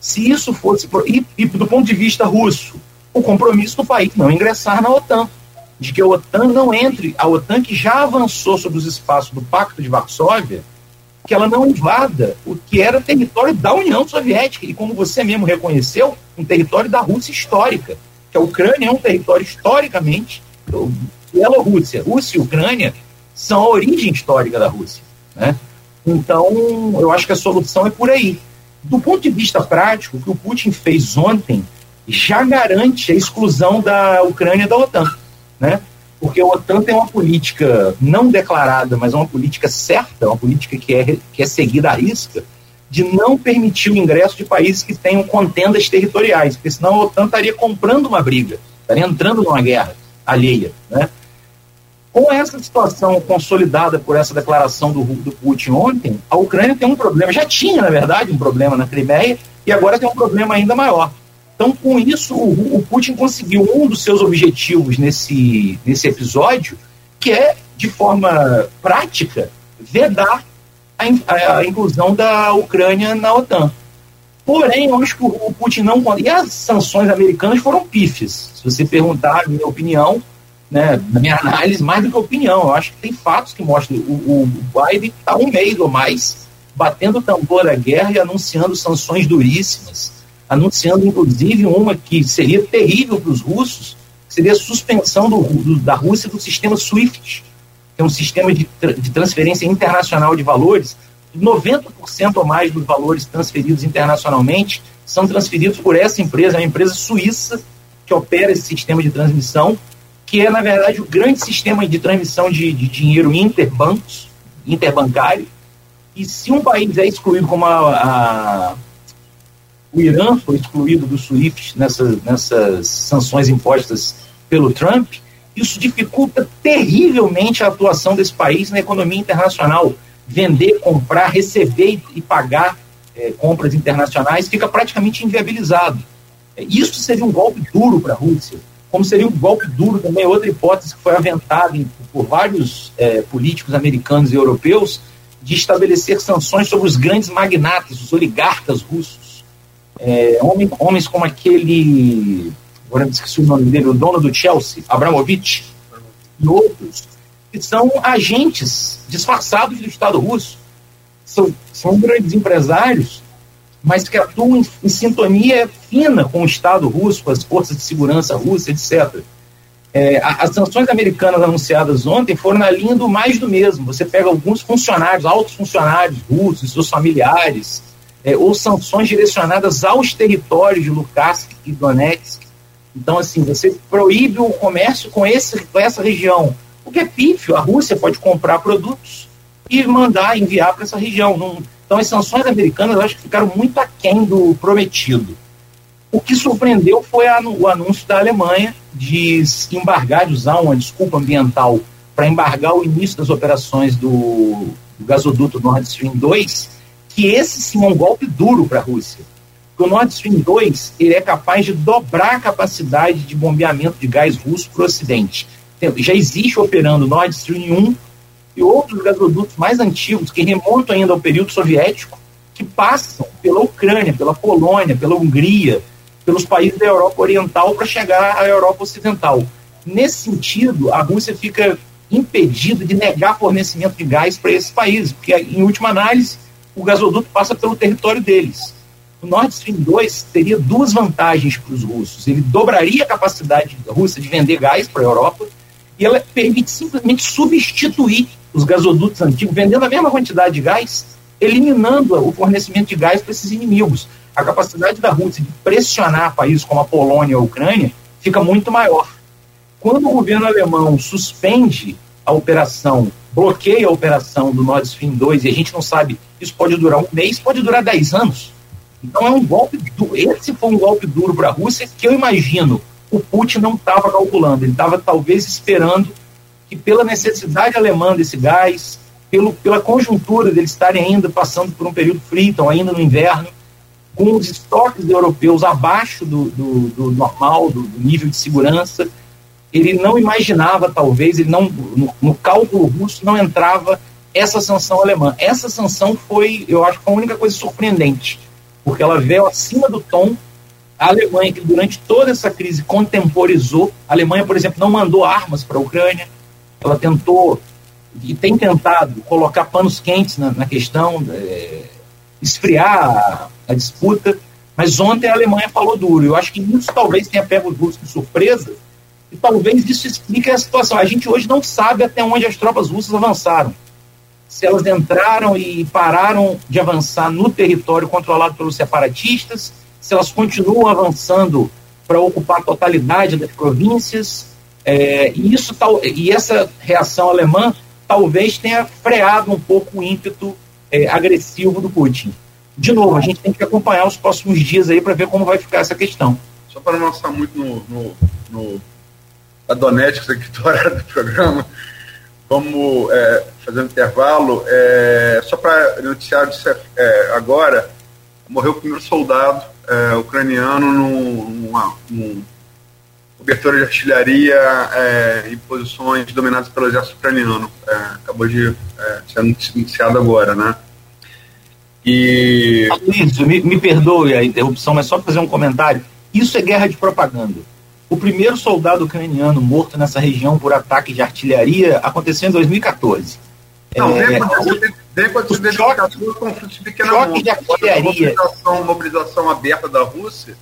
Se isso fosse, e, e do ponto de vista russo, o compromisso do país não ingressar na OTAN, de que a OTAN não entre, a OTAN que já avançou sobre os espaços do Pacto de Varsóvia, que ela não invada o que era território da União Soviética e, como você mesmo reconheceu, um território da Rússia histórica. Que a Ucrânia é um território historicamente Bielorrússia, Rússia e Ucrânia são a origem histórica da Rússia. Né? Então, eu acho que a solução é por aí. Do ponto de vista prático, o que o Putin fez ontem já garante a exclusão da Ucrânia da OTAN. Né? Porque a OTAN tem uma política não declarada, mas uma política certa, uma política que é, que é seguida à risca, de não permitir o ingresso de países que tenham contendas territoriais, porque senão a OTAN estaria comprando uma briga, estaria entrando numa guerra alheia. Né? Com essa situação consolidada por essa declaração do, do Putin ontem, a Ucrânia tem um problema, já tinha, na verdade, um problema na Crimeia, e agora tem um problema ainda maior então, com isso, o, o Putin conseguiu um dos seus objetivos nesse, nesse episódio, que é, de forma prática, vedar a, inclusão da Ucrânia na OTAN. Porém, eu acho que o Putin não. E as sanções americanas foram pífias. Se você perguntar a minha opinião, né, na minha análise, mais do que opinião, eu acho que tem fatos que mostram. O, o Biden está um mês ou mais batendo o tambor da guerra e anunciando sanções duríssimas anunciando inclusive uma que seria terrível para os russos, seria a suspensão do, do, da Rússia do sistema SWIFT, que é um sistema de, de transferência internacional de valores. 90% ou mais dos valores transferidos internacionalmente são transferidos por essa empresa, é uma empresa suíça que opera esse sistema de transmissão, que é, na verdade, o grande sistema de transmissão de, de dinheiro interbancos, interbancário. E se um país é excluído como a, a o Irã foi excluído do SWIFT nessas, nessas sanções impostas pelo Trump, isso dificulta terrivelmente a atuação desse país na economia internacional. Vender, comprar, receber e pagar é, compras internacionais fica praticamente inviabilizado. É, isso seria um golpe duro para a Rússia, como seria um golpe duro também, outra hipótese que foi aventada em, por vários é, políticos americanos e europeus, de estabelecer sanções sobre os grandes magnatas, os oligarcas russos é, homens, como aquele, agora me esqueci o nome dele, o dono do Chelsea, Abramovich, e outros, que são agentes disfarçados do Estado russo. São, são grandes empresários, mas que atuam em, em, sintonia fina com o Estado russo, com as forças de segurança russas, etc. É, as sanções americanas anunciadas ontem foram na linha do mais do mesmo. Você pega alguns funcionários, altos funcionários russos, seus familiares, é, ou sanções direcionadas aos territórios de Lukansk e Donetsk. Então, assim, você proíbe o comércio com, esse, com essa região. O que é pífio, a Rússia pode comprar produtos e mandar, enviar para essa região. Não, então, as sanções americanas, eu acho que ficaram muito aquém do prometido. O que surpreendeu foi a, o anúncio da Alemanha de embargar, de usar uma desculpa ambiental para embargar o início das operações do, do gasoduto Nord Stream 2, que esse sim é um golpe duro para a Rússia. O Nord Stream 2 ele é capaz de dobrar a capacidade de bombeamento de gás russo para o Ocidente. Já existe operando Nord Stream 1 e outros gasodutos mais antigos, que remontam ainda ao período soviético, que passam pela Ucrânia, pela Polônia, pela Hungria, pelos países da Europa Oriental para chegar à Europa Ocidental. Nesse sentido, a Rússia fica impedida de negar fornecimento de gás para esses países, porque, em última análise, o gasoduto passa pelo território deles. O Nord Stream 2 teria duas vantagens para os russos. Ele dobraria a capacidade da Rússia de vender gás para a Europa e ela permite simplesmente substituir os gasodutos antigos, vendendo a mesma quantidade de gás, eliminando o fornecimento de gás para esses inimigos. A capacidade da Rússia de pressionar países como a Polônia e a Ucrânia fica muito maior. Quando o governo alemão suspende a operação, bloqueia a operação do Nord Stream 2, e a gente não sabe, isso pode durar um mês, pode durar 10 anos. Então é um golpe duro. Esse foi um golpe duro para a Rússia que eu imagino o Putin não estava calculando. Ele estava talvez esperando que pela necessidade alemã desse gás, pelo, pela conjuntura deles estarem ainda passando por um período frio, então ainda no inverno, com os estoques europeus abaixo do, do, do normal, do, do, nível de segurança, ele não imaginava, talvez, ele não no, no, cálculo russo não entrava essa sanção alemã. Essa sanção foi, eu acho, a única coisa surpreendente, porque ela veio acima do tom a Alemanha, que durante toda essa crise contemporizou, a Alemanha, por exemplo, não mandou armas para a Ucrânia, ela tentou e tem tentado colocar panos quentes na, na questão, é, esfriar a, a, disputa, mas ontem a Alemanha falou duro. Eu acho que isso talvez tenha pego os russos de surpresa e talvez isso explique a situação. A gente hoje não sabe até onde as tropas russas avançaram. Se elas entraram e pararam de avançar no território controlado pelos separatistas, se elas continuam avançando para ocupar a totalidade das províncias, é, e, isso, e essa reação alemã talvez tenha freado um pouco o ímpeto é, agressivo do Putin. De novo, a gente tem que acompanhar os próximos dias aí para ver como vai ficar essa questão. Só para não lançar muito no, no, no a Donetics aqui do horário do programa, vamos é, fazer um intervalo. É, só para noticiar é, agora, morreu o primeiro soldado é, ucraniano num, numa, num cobertura de artilharia é, em posições dominadas pelo exército ucraniano. É, acabou de é, ser anunciado agora, né? E... Isso, me, me perdoe a interrupção, mas só para fazer um comentário. Isso é guerra de propaganda. O primeiro soldado ucraniano morto nessa região por ataque de artilharia aconteceu em 2014. Não, é, acontecendo desde 2014 conflito de pequena choque de artilharia. A mobilização, mobilização aberta da Rússia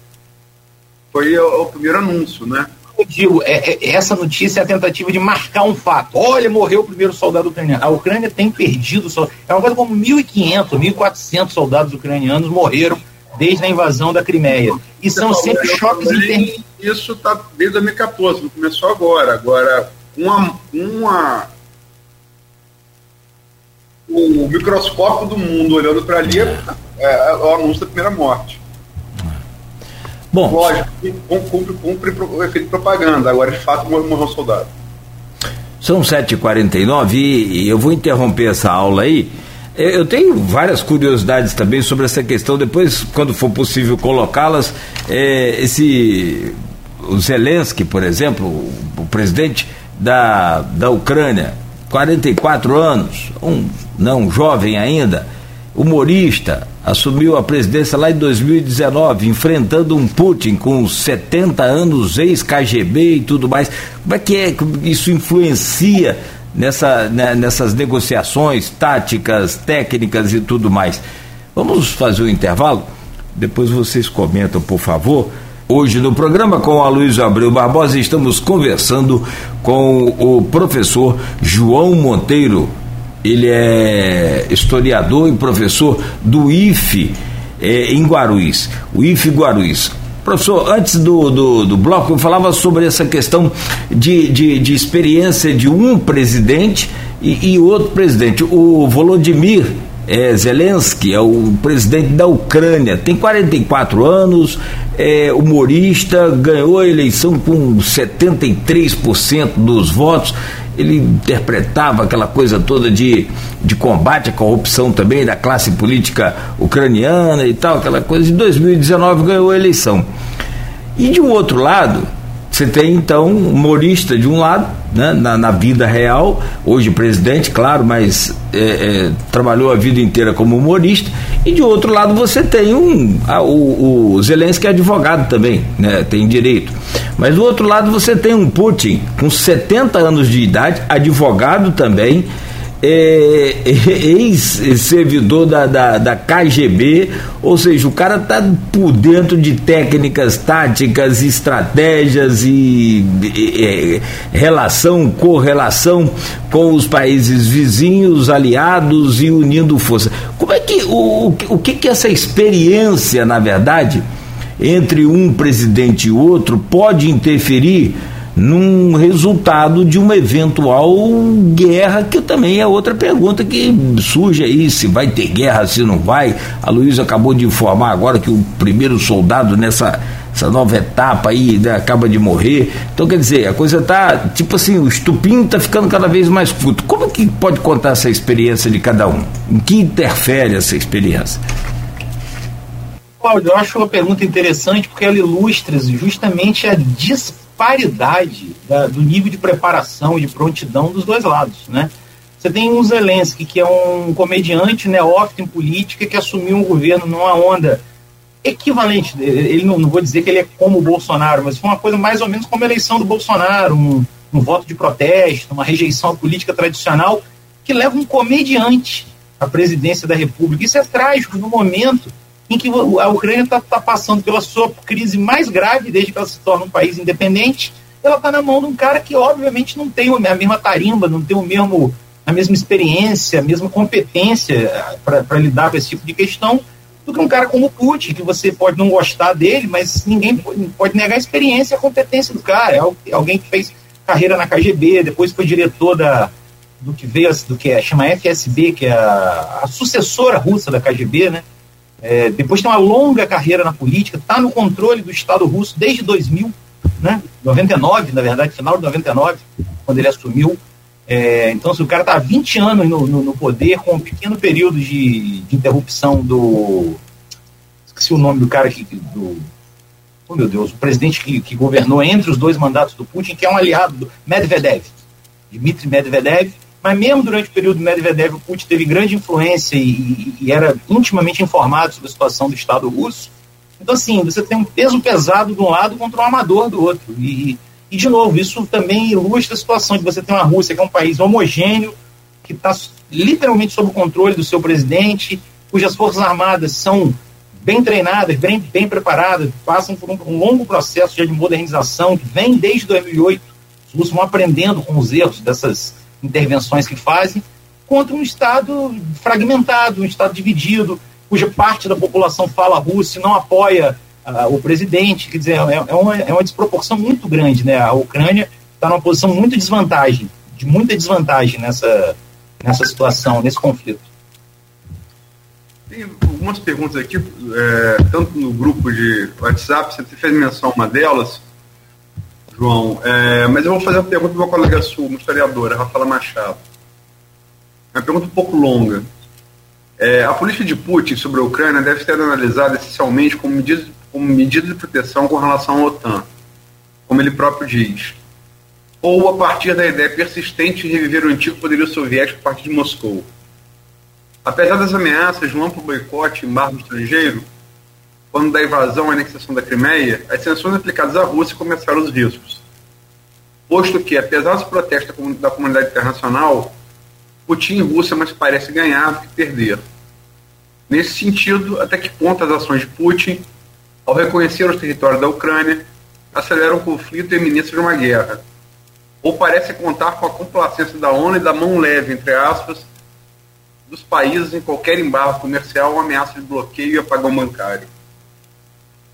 foi o, o primeiro anúncio, né? Eu digo, é, é, essa notícia é a tentativa de marcar um fato. Olha, morreu o primeiro soldado ucraniano. A Ucrânia tem perdido, é uma coisa como 1.500, 1.400 soldados ucranianos morreram desde a invasão da Crimeia. E são sempre choques internos. Isso está desde 2014, não começou agora. Agora, uma, uma o microscópio do mundo olhando para ali é, é, o anúncio da primeira morte. Bom. Lógico, cumpre, cumpre, o efeito propaganda, agora de fato morreu um soldado. São 7h49 e, e eu vou interromper essa aula aí. Eu tenho várias curiosidades também sobre essa questão, depois, quando for possível colocá-las. É, esse. O Zelensky, por exemplo, o, presidente da, da Ucrânia, 44 anos, um não jovem ainda, humorista, assumiu a presidência lá em 2019, enfrentando um Putin com 70 anos, ex-KGB e tudo mais. Como é que é, isso influencia nessa, né, nessas negociações táticas, técnicas e tudo mais? Vamos fazer um intervalo? Depois vocês comentam, por favor. Hoje no programa com a Luiz Abreu Barbosa estamos conversando com o professor João Monteiro, ele é historiador e professor do IFE é, em Guarulhos, o IFE Guarulhos. Professor, antes do, do, do, bloco, eu falava sobre essa questão de, de, de experiência de um presidente e, e, outro presidente. O Volodymyr é, Zelensky, é o presidente da Ucrânia, tem 44 anos, é humorista, ganhou a eleição com 73% dos votos. Ele interpretava aquela coisa toda de, de combate à corrupção também da classe política ucraniana e tal, aquela coisa. Em 2019 ganhou a eleição. E de um outro lado, você tem então um humorista de um lado, né, na, na, vida real, hoje presidente, claro, mas é, é, trabalhou a vida inteira como humorista, e de outro lado você tem um. A, o, o Zelensky é advogado também, né, tem direito. Mas do outro lado você tem um Putin com 70 anos de idade, advogado também é, ex-servidor da, da, da, KGB, ou seja, o cara está por dentro de técnicas, táticas, estratégias e, e relação, correlação com os países vizinhos, aliados e unindo força. Como é que o, o que, que essa experiência, na verdade, entre um presidente e outro pode interferir? Num resultado de uma eventual guerra, que também é outra pergunta que surge aí, se vai ter guerra, se não vai. A Luísa acabou de informar agora que o primeiro soldado nessa essa nova etapa aí né, acaba de morrer. Então, quer dizer, a coisa tá, tipo assim, o estupim tá ficando cada vez mais curto. Como que pode contar essa experiência de cada um? Em que interfere essa experiência? Cláudio, eu acho uma pergunta interessante porque ela ilustra justamente a disparidade disparidade da, do nível de preparação e de prontidão dos dois lados, né? Você tem um Zelensky, que é um comediante neófito em política, que assumiu um governo numa onda equivalente, ele não, não, vou dizer que ele é como o Bolsonaro, mas foi uma coisa mais ou menos como a eleição do Bolsonaro, um, um voto de protesto, uma rejeição à política tradicional, que leva um comediante à presidência da República. Isso é trágico no momento em que a Ucrânia está tá passando pela sua crise mais grave desde que ela se torna um país independente. Ela está na mão de um cara que, obviamente, não tem a mesma tarimba, não tem o mesmo, a mesma experiência, a mesma competência eh, para lidar com esse tipo de questão do que um cara como o Putin, que você pode não gostar dele, mas ninguém pode negar a experiência e a competência do cara. É alguém que fez carreira na KGB, depois foi diretor da, do que veio do que é, chama FSB, que é a, a sucessora russa da KGB, né? É, depois tem uma longa carreira na política, está no controle do Estado russo desde 2000, né? 99, na verdade, final de 99, quando ele assumiu. É, então, se o cara está há 20 anos no, no, no, poder, com um pequeno período de, de, interrupção do. Esqueci o nome do cara que. Do, oh, meu Deus, o presidente que, que governou entre os dois mandatos do Putin, que é um aliado do Medvedev, Dmitry Medvedev, mas mesmo durante o período Medvedev, o Putin teve grande influência e, e, era intimamente informado sobre a situação do Estado russo. Então, assim, você tem um peso pesado de um lado contra um amador do outro. E, e de novo, isso também ilustra a situação de você ter uma Rússia que é um país homogêneo, que está literalmente sob o controle do seu presidente, cujas forças armadas são bem treinadas, bem, bem preparadas, passam por um, um longo processo de modernização que vem desde 2008. Os russos vão aprendendo com os erros dessas intervenções que fazem, contra um Estado fragmentado, um Estado dividido, cuja parte da população fala russo e não apoia uh, o presidente. Quer dizer, é, é, uma, é uma desproporção muito grande. Né? A Ucrânia está numa posição muito de desvantagem, de muita desvantagem nessa, nessa situação, nesse conflito. Tem algumas perguntas aqui, é, tanto no grupo de WhatsApp, você fez menção uma delas, João. É, mas eu vou fazer uma pergunta para uma colega sua, uma historiadora, Rafaela Machado. Uma pergunta um pouco longa. É, a política de Putin sobre a Ucrânia deve ser analisada essencialmente como medida, como medida de proteção com relação à OTAN, como ele próprio diz. Ou a partir da ideia persistente de reviver o antigo poderio soviético a partir de Moscou. Apesar das ameaças de um amplo boicote e embargo estrangeiro, quando da invasão e anexação da Crimeia, as sanções aplicadas à Rússia começaram os riscos. Posto que, apesar dos protestos da comunidade internacional, Putin e Rússia mais parece ganhar do que perder. Nesse sentido, até que ponto as ações de Putin, ao reconhecer os territórios da Ucrânia, aceleram o conflito e iminência de uma guerra? Ou parece contar com a complacência da ONU e da mão leve, entre aspas, dos países em qualquer embargo comercial ou ameaça de bloqueio e apagão bancário?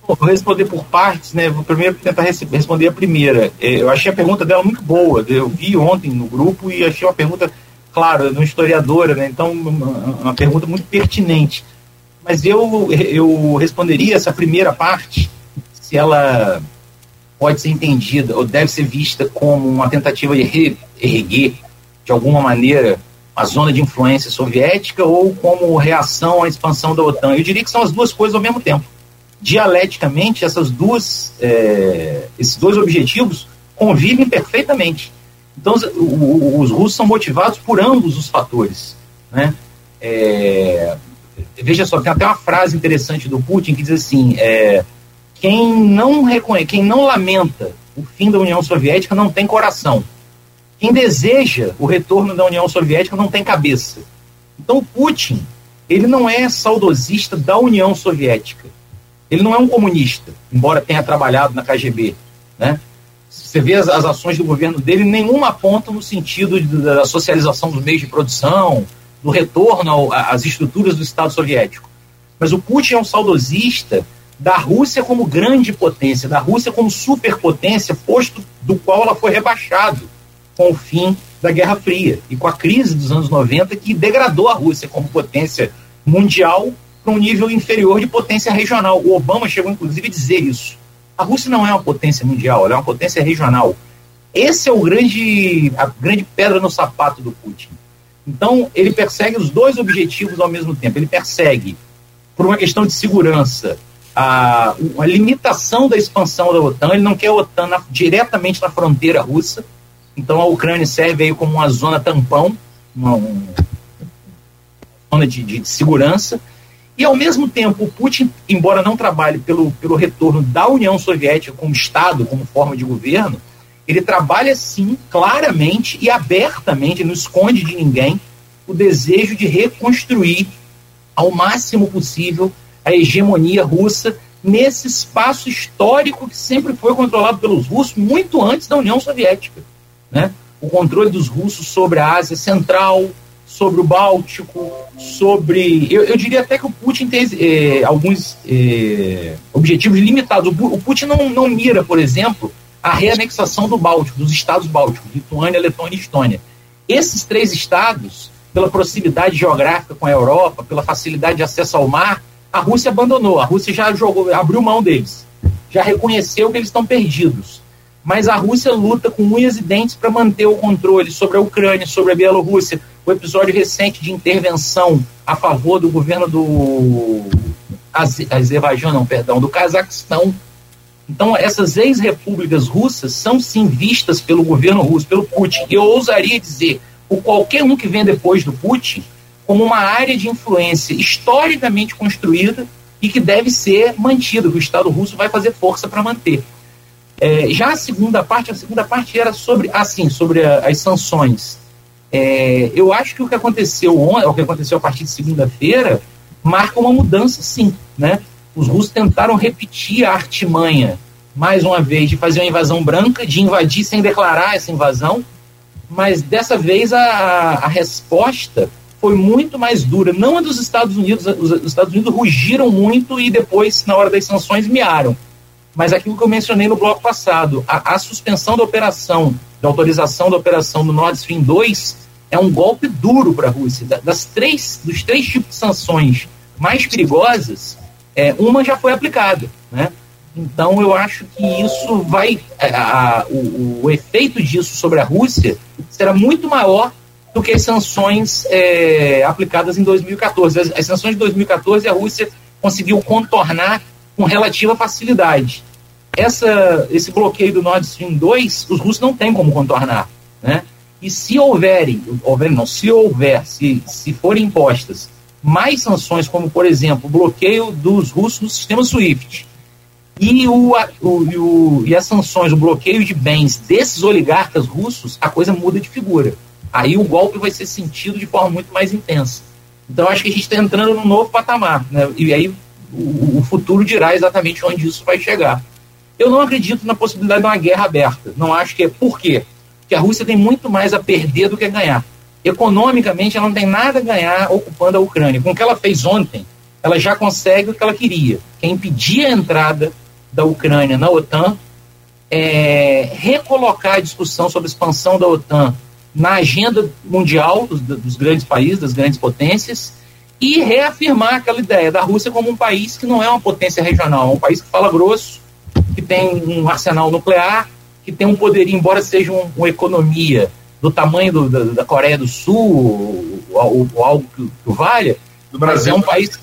Vou responder por partes, né? Vou primeiro tentar responder a primeira. É, eu achei a pergunta dela muito boa. Eu vi ontem no grupo e achei uma pergunta claro, uma historiadora, né? então uma, uma pergunta muito pertinente. Mas eu, eu responderia essa primeira parte, se ela pode ser entendida ou deve ser vista como uma tentativa de erguer, de alguma maneira, a zona de influência soviética ou como reação à expansão da OTAN. Eu diria que são as duas coisas ao mesmo tempo. Dialeticamente, essas duas, é, esses dois objetivos convivem perfeitamente. Então, os, os, russos são motivados por ambos os fatores. Né? É, veja só, tem até uma frase interessante do Putin que diz assim: é, quem não reconhece, quem não lamenta o fim da União Soviética não tem coração. Quem deseja o retorno da União Soviética não tem cabeça. Então, Putin, ele não é saudosista da União Soviética. Ele não é um comunista, embora tenha trabalhado na KGB, né? Você vê as, as ações do governo dele, nenhuma aponta no sentido de, da socialização dos meios de produção, do retorno às estruturas do Estado soviético. Mas o Putin é um saudosista da Rússia como grande potência, da Rússia como superpotência, posto do qual ela foi rebaixado com o fim da Guerra Fria e com a crise dos anos 90 que degradou a Rússia como potência mundial para um nível inferior de potência regional. O Obama chegou inclusive a dizer isso. A Rússia não é uma potência mundial, ela é uma potência regional. Esse é o grande a grande pedra no sapato do Putin. Então, ele persegue os dois objetivos ao mesmo tempo. Ele persegue, por uma questão de segurança, a, a limitação da expansão da OTAN. Ele não quer a OTAN na, diretamente na fronteira russa. Então, a Ucrânia serve aí como uma zona tampão, uma, uma zona de, de, de segurança. E, ao mesmo tempo, o Putin, embora não trabalhe pelo, pelo retorno da União Soviética como Estado, como forma de governo, ele trabalha sim, claramente e abertamente, não esconde de ninguém, o desejo de reconstruir ao máximo possível a hegemonia russa nesse espaço histórico que sempre foi controlado pelos russos muito antes da União Soviética. Né? O controle dos russos sobre a Ásia Central, sobre o Báltico, sobre. Eu, eu diria até que o Putin tem eh, alguns eh, objetivos limitados. O, o Putin não, não mira, por exemplo, a reanexação do Báltico, dos estados bálticos, Lituânia, Letônia e Estônia. Esses três estados, pela proximidade geográfica com a Europa, pela facilidade de acesso ao mar, a Rússia abandonou. A Rússia já jogou, abriu mão deles. Já reconheceu que eles estão perdidos. Mas a Rússia luta com unhas e dentes para manter o controle sobre a Ucrânia, sobre a Bielorrússia. O episódio recente de intervenção a favor do governo do Azerbaijão, não, perdão, do Cazaquistão, então, essas ex-repúblicas russas são sim vistas pelo governo russo, pelo Putin. Eu ousaria dizer, por qualquer um que vem depois do Putin, como uma área de influência historicamente construída e que deve ser mantida, que o Estado russo vai fazer força para manter. É, já a segunda parte, a segunda parte era sobre, assim, sobre a, as sanções. É, eu acho que o que aconteceu ontem, o que aconteceu a partir de segunda-feira, marca uma mudança, sim, né? os russos tentaram repetir a artimanha, mais uma vez, de fazer uma invasão branca, de invadir sem declarar essa invasão, mas dessa vez a, a resposta foi muito mais dura. Não a dos Estados Unidos, os, os Estados Unidos rugiram muito e depois, na hora das sanções, miaram. Mas aquilo que eu mencionei no bloco passado, a, a suspensão da operação, da autorização da operação do Nord Stream 2, é um golpe duro para a Rússia. Das três, dos três tipos de sanções mais perigosas, é, uma já foi aplicada, né? Então eu acho que isso vai, a, é, a, o, o, efeito disso sobre a Rússia será muito maior do que as sanções é, aplicadas em 2014. As, as, sanções de 2014 a Rússia conseguiu contornar com relativa facilidade. Essa, esse bloqueio do Nord Stream 2, os russos não têm como contornar, né? E se houverem, houver, não, se houver, se, se forem impostas mais sanções, como, por exemplo, o bloqueio dos russos no sistema SWIFT, e, o, o, e, o, e as sanções, o bloqueio de bens desses oligarcas russos, a coisa muda de figura. Aí o golpe vai ser sentido de forma muito mais intensa. Então, acho que a gente está entrando num novo patamar. Né? E aí o, futuro dirá exatamente onde isso vai chegar. Eu não acredito na possibilidade de uma guerra aberta. Não acho que é. Por quê? Porque a Rússia tem muito mais a perder do que a ganhar economicamente ela não tem nada a ganhar ocupando a Ucrânia. Com o que ela fez ontem, ela já consegue o que ela queria, que é impedir a entrada da Ucrânia na OTAN, é, recolocar a discussão sobre a expansão da OTAN na agenda mundial dos, dos grandes países, das grandes potências, e reafirmar aquela ideia da Rússia como um país que não é uma potência regional, é um país que fala grosso, que tem um arsenal nuclear, que tem um poderio, embora seja um, uma economia do tamanho do, da, da, Coreia do Sul, ou, ou algo que, que valha, do mas é um país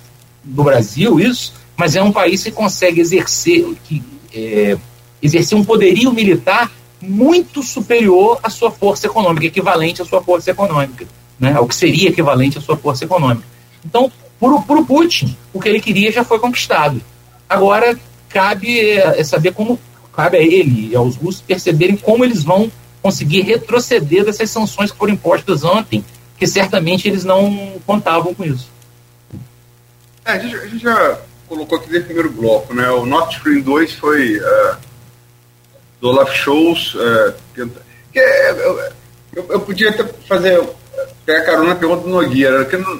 do Brasil, isso, mas é um país que consegue exercer, que, é, exercer um poderio militar muito superior à sua força econômica, equivalente à sua força econômica, né, ao que seria equivalente à sua força econômica. Então, para o Putin, o que ele queria já foi conquistado. Agora, cabe é, saber como, cabe a ele e aos russos perceberem como eles vão conseguir retroceder dessas sanções que foram impostas ontem, que certamente eles não contavam com isso. É, a, gente, a, gente, já colocou aqui desde o primeiro bloco, né? O Nord Stream 2 foi uh, do Olaf Scholz. Uh, que, é, eu, eu, podia até fazer pegar carona na pergunta do Nogueira, que não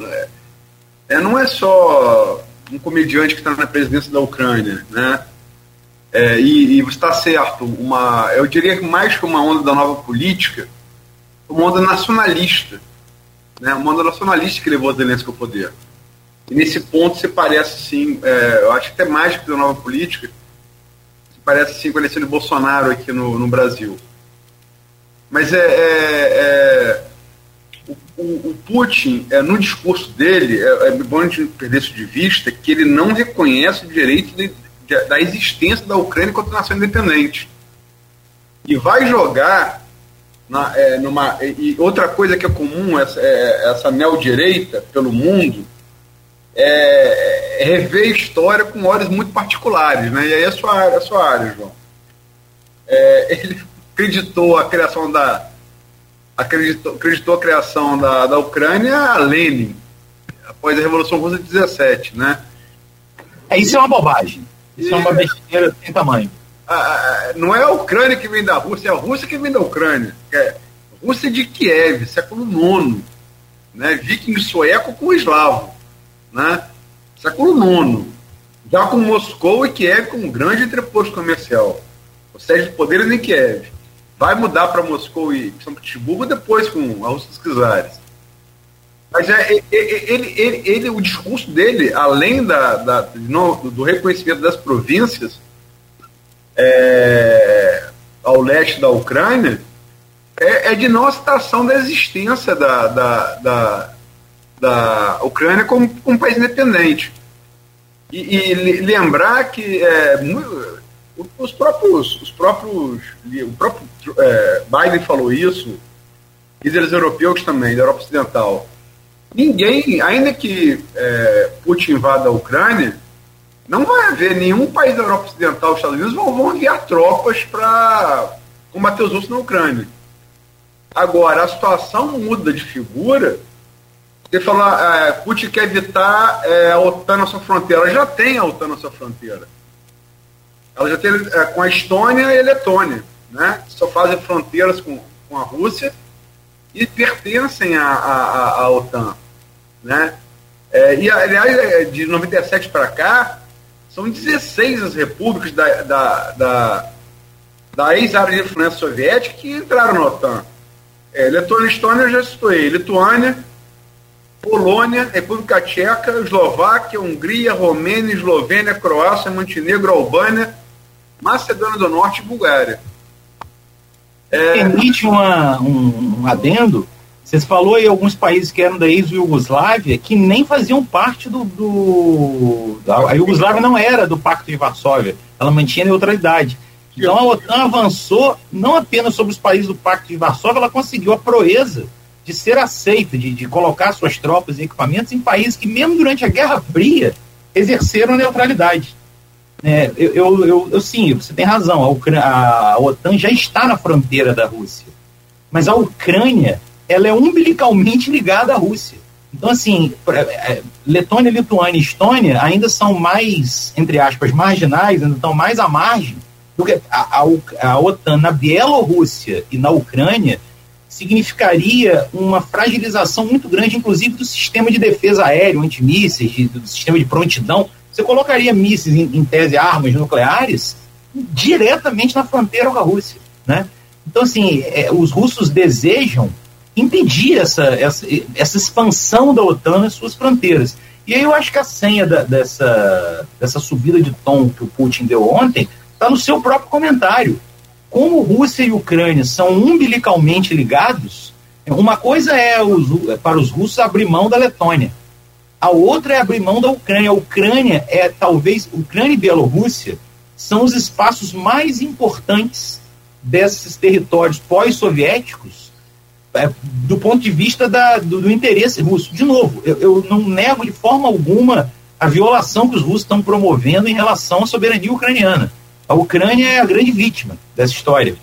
não é só um comediante que está na presidência da Ucrânia, né? É, e, e está certo, uma, eu diria que mais que uma onda da nova política, uma onda nacionalista, né, uma onda nacionalista que levou Zelensky ao poder. E nesse ponto se parece sim, é, eu acho que até mais que da nova política, se parece sim com a eleição de Bolsonaro aqui no, no Brasil. Mas é, é, é o, o, Putin, é, no discurso dele, é, é bom a gente perder isso de vista, que ele não reconhece o direito de, da existência da Ucrânia enquanto nação independente. E vai jogar na, é, numa. E outra coisa que é comum, essa, é, essa neodireita pelo mundo, é, é, rever história com olhos muito particulares. Né? E aí é a sua a sua área João. É, ele acreditou a criação da. Acreditou, acreditou a criação da, da Ucrânia a Lenin, após a Revolução Russa de 17, né? É, isso é uma bobagem. Isso é uma besteira sem tamanho. não é a Ucrânia que vem da Rússia, é a Rússia que vem da Ucrânia. É Rússia de Kiev, século IX. Né? Viking sueco com eslavo. Né? Século IX. Já com Moscou e Kiev como grande entreposto comercial. Ou seja, poderes em Kiev. Vai mudar para Moscou e São Petersburgo depois com a Rússia dos Czares. Mas é, ele, ele, ele, ele, o discurso dele, além da, da no, do reconhecimento das províncias é, ao leste da Ucrânia, é, é, de não citação da existência da, da, da, da Ucrânia como, como um país independente. E, e lembrar que é, os próprios, os próprios, o próprio é, Biden falou isso, líderes europeus também, da Europa Ocidental, ninguém, ainda que é, Putin invada a Ucrânia, não vai haver nenhum país da Europa Ocidental, os Estados Unidos, vão, vão enviar tropas para combater os russos na Ucrânia. Agora, a situação muda de figura. Você fala, é, Putin quer evitar é, a OTAN na sua fronteira. Já tem a OTAN na sua fronteira. Ela já tem é, com a Estônia e a Letônia, né? Só fazem fronteiras com, com a Rússia e pertencem à, à, à OTAN. Né? É, e, aliás, é, de 97 para cá, são 16 as repúblicas da, da, da, da ex-área de influência soviética que entraram na OTAN. É, Letônia e Estônia eu já citei. Lituânia, Polônia, República Tcheca, Eslováquia, Hungria, Romênia, Eslovênia, Croácia, Montenegro, Albânia, Macedônia do Norte e Bulgária. É... Permite uma, um, um adendo. Você falou aí alguns países que eram da ex-Yugoslávia que nem faziam parte do. do a Iugoslávia não era do Pacto de Varsóvia, ela mantinha neutralidade. Então a OTAN avançou não apenas sobre os países do Pacto de Varsóvia, ela conseguiu a proeza de ser aceita, de, de colocar suas tropas e equipamentos em países que, mesmo durante a Guerra Fria, exerceram neutralidade. É, eu, eu, eu, eu, sim, você tem razão. A, Ucrânia, a OTAN já está na fronteira da Rússia, mas a Ucrânia ela é umbilicalmente ligada à Rússia. Então, assim, é, Letônia, Lituânia e Estônia ainda são mais, entre aspas, marginais, ainda estão mais à margem do que a, a, a OTAN na Bielorrússia e na Ucrânia significaria uma fragilização muito grande, inclusive do sistema de defesa aéreo, antimísseis, do sistema de prontidão você colocaria mísseis, em, em tese, armas nucleares diretamente na fronteira com a Rússia, né? Então, assim, é, os russos desejam impedir essa, essa, essa expansão da OTAN nas suas fronteiras. E aí eu acho que a senha da, dessa, dessa subida de tom que o Putin deu ontem está no seu próprio comentário. Como Rússia e Ucrânia são umbilicalmente ligados, uma coisa é os, para os russos abrir mão da Letônia, a outra é abrir mão da Ucrânia. A Ucrânia é talvez Ucrânia e Bielorrússia são os espaços mais importantes desses territórios pós-soviéticos é, do ponto de vista da, do, do, interesse russo. De novo, eu, eu, não nego de forma alguma a violação que os russos estão promovendo em relação à soberania ucraniana. A Ucrânia é a grande vítima dessa história.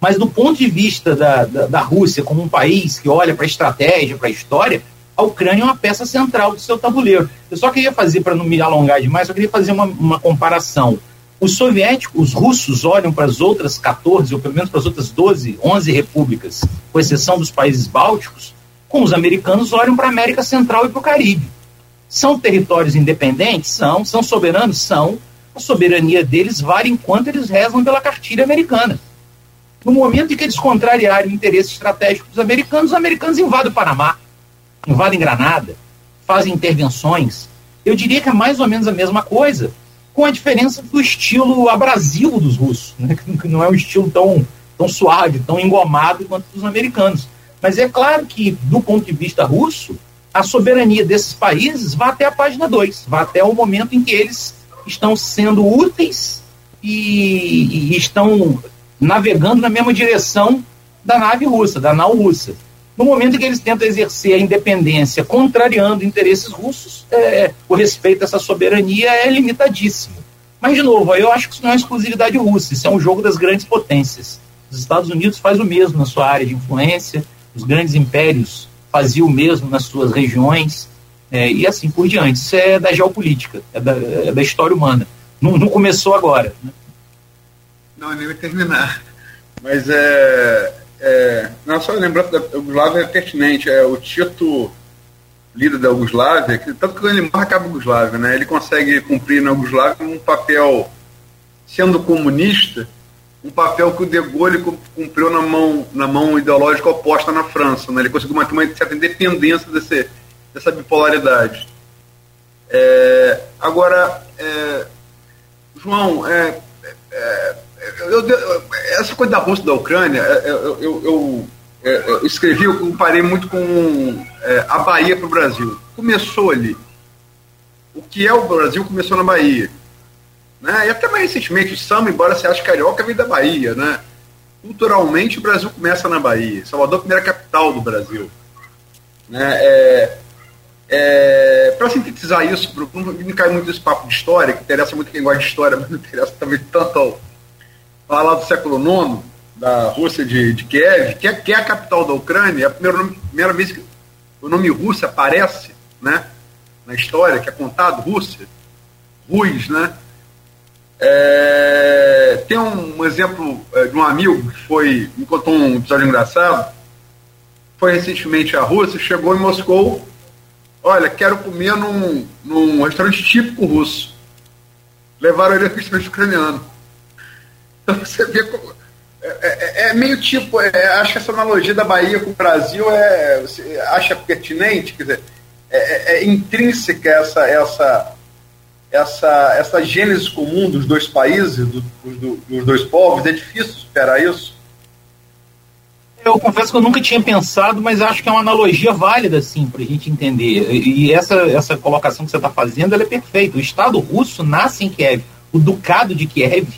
Mas do ponto de vista da, da, da Rússia como um país que olha para a estratégia, para a história, a Ucrânia é uma peça central do seu tabuleiro. Eu só queria fazer, para não me alongar demais, eu queria fazer uma, uma comparação. Os soviéticos, os russos olham para as outras 14, ou pelo menos para as outras 12, 11 repúblicas, com exceção dos países bálticos, como os americanos olham para a América Central e para o Caribe. São territórios independentes? São. São soberanos? São. A soberania deles vale enquanto eles rezam pela cartilha americana. No momento em que eles contrariarem o interesse estratégico dos americanos, os americanos invadem o Panamá invadem Granada, fazem intervenções. Eu diria que é mais ou menos a mesma coisa, com a diferença do estilo abrasivo dos russos, né? que não é um estilo tão, tão suave, tão engomado quanto dos americanos. Mas é claro que, do ponto de vista russo, a soberania desses países vai até a página 2, vai até o momento em que eles estão sendo úteis e, e estão navegando na mesma direção da nave russa, da nau russa. No momento em que eles tentam exercer a independência contrariando interesses russos, é, o respeito a essa soberania é limitadíssimo. Mas, de novo, eu acho que isso não é exclusividade russa, isso é um jogo das grandes potências. Os Estados Unidos faz o mesmo na sua área de influência, os grandes impérios faziam o mesmo nas suas regiões, é, e assim por diante. Isso é da geopolítica, é da, é da história humana. Não, não começou agora. Né? Não, nem vai terminar. Mas é, é, não, só lembrando da Yugoslávia é pertinente. É, o Tito, líder da Yugoslávia, que, tanto que ele morre acaba a Yugoslávia, né? Ele consegue cumprir na Yugoslávia um papel, sendo comunista, um papel que o De Gaulle cumpriu na mão, na mão ideológica oposta na França. Né? Ele conseguiu manter uma certa independência desse, dessa bipolaridade. É, agora, é, João, é, é eu, eu, essa coisa da Rússia da Ucrânia, é, é, eu, eu, eu escrevi, eu comparei muito com é, a Bahia para o Brasil. Começou ali. O que é o Brasil começou na Bahia. Né? E até mais recentemente, o samba, embora se ache carioca, vem da Bahia. Né? Culturalmente, o Brasil começa na Bahia. Salvador, a primeira capital do Brasil. Né? É, é, para sintetizar isso, não cai muito esse papo de história, que interessa muito quem gosta de história, mas não interessa também tanto ao, lá do século IX, da Rússia de, de Kiev, que é, que é a capital da Ucrânia, é a primeira, primeira vez que o nome Rússia aparece né, na história, que é contado, Rússia, Rus, né? É, tem um, exemplo é, de um amigo que foi, me contou um episódio engraçado, foi recentemente à Rússia, chegou em Moscou, olha, quero comer num, num restaurante típico russo. Levaram ele ao restaurante ucraniano. Você vê como. É, é, é meio tipo, é, acho que essa analogia da Bahia com o Brasil é, você acha pertinente, quer dizer, é, é, é intrínseca essa, essa, essa, essa gênese comum dos dois países, do, do, dos dois povos, é difícil superar isso? Eu confesso que eu nunca tinha pensado, mas acho que é uma analogia válida, sim, para a gente entender. E essa, essa colocação que você está fazendo ela é perfeita. O Estado russo nasce em Kiev. O Ducado de Kiev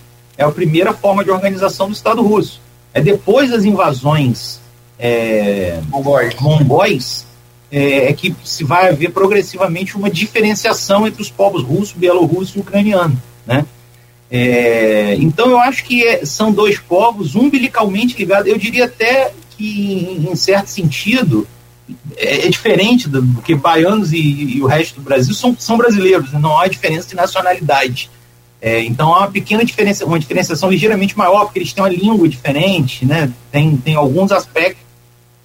é a primeira forma de organização do Estado russo. É depois das invasões é, mongóis, mongóis é, é, que se vai haver progressivamente uma diferenciação entre os povos russo, bielorrusso e ucraniano. Né? É, então eu acho que é, são dois povos umbilicalmente ligados. Eu diria até que, em, certo sentido, é, é diferente do, que baianos e, e, o resto do Brasil são, são brasileiros, né? não há diferença de nacionalidade. É, então há uma pequena diferença, uma diferenciação ligeiramente maior, porque eles têm uma língua diferente, né? Tem, tem alguns aspectos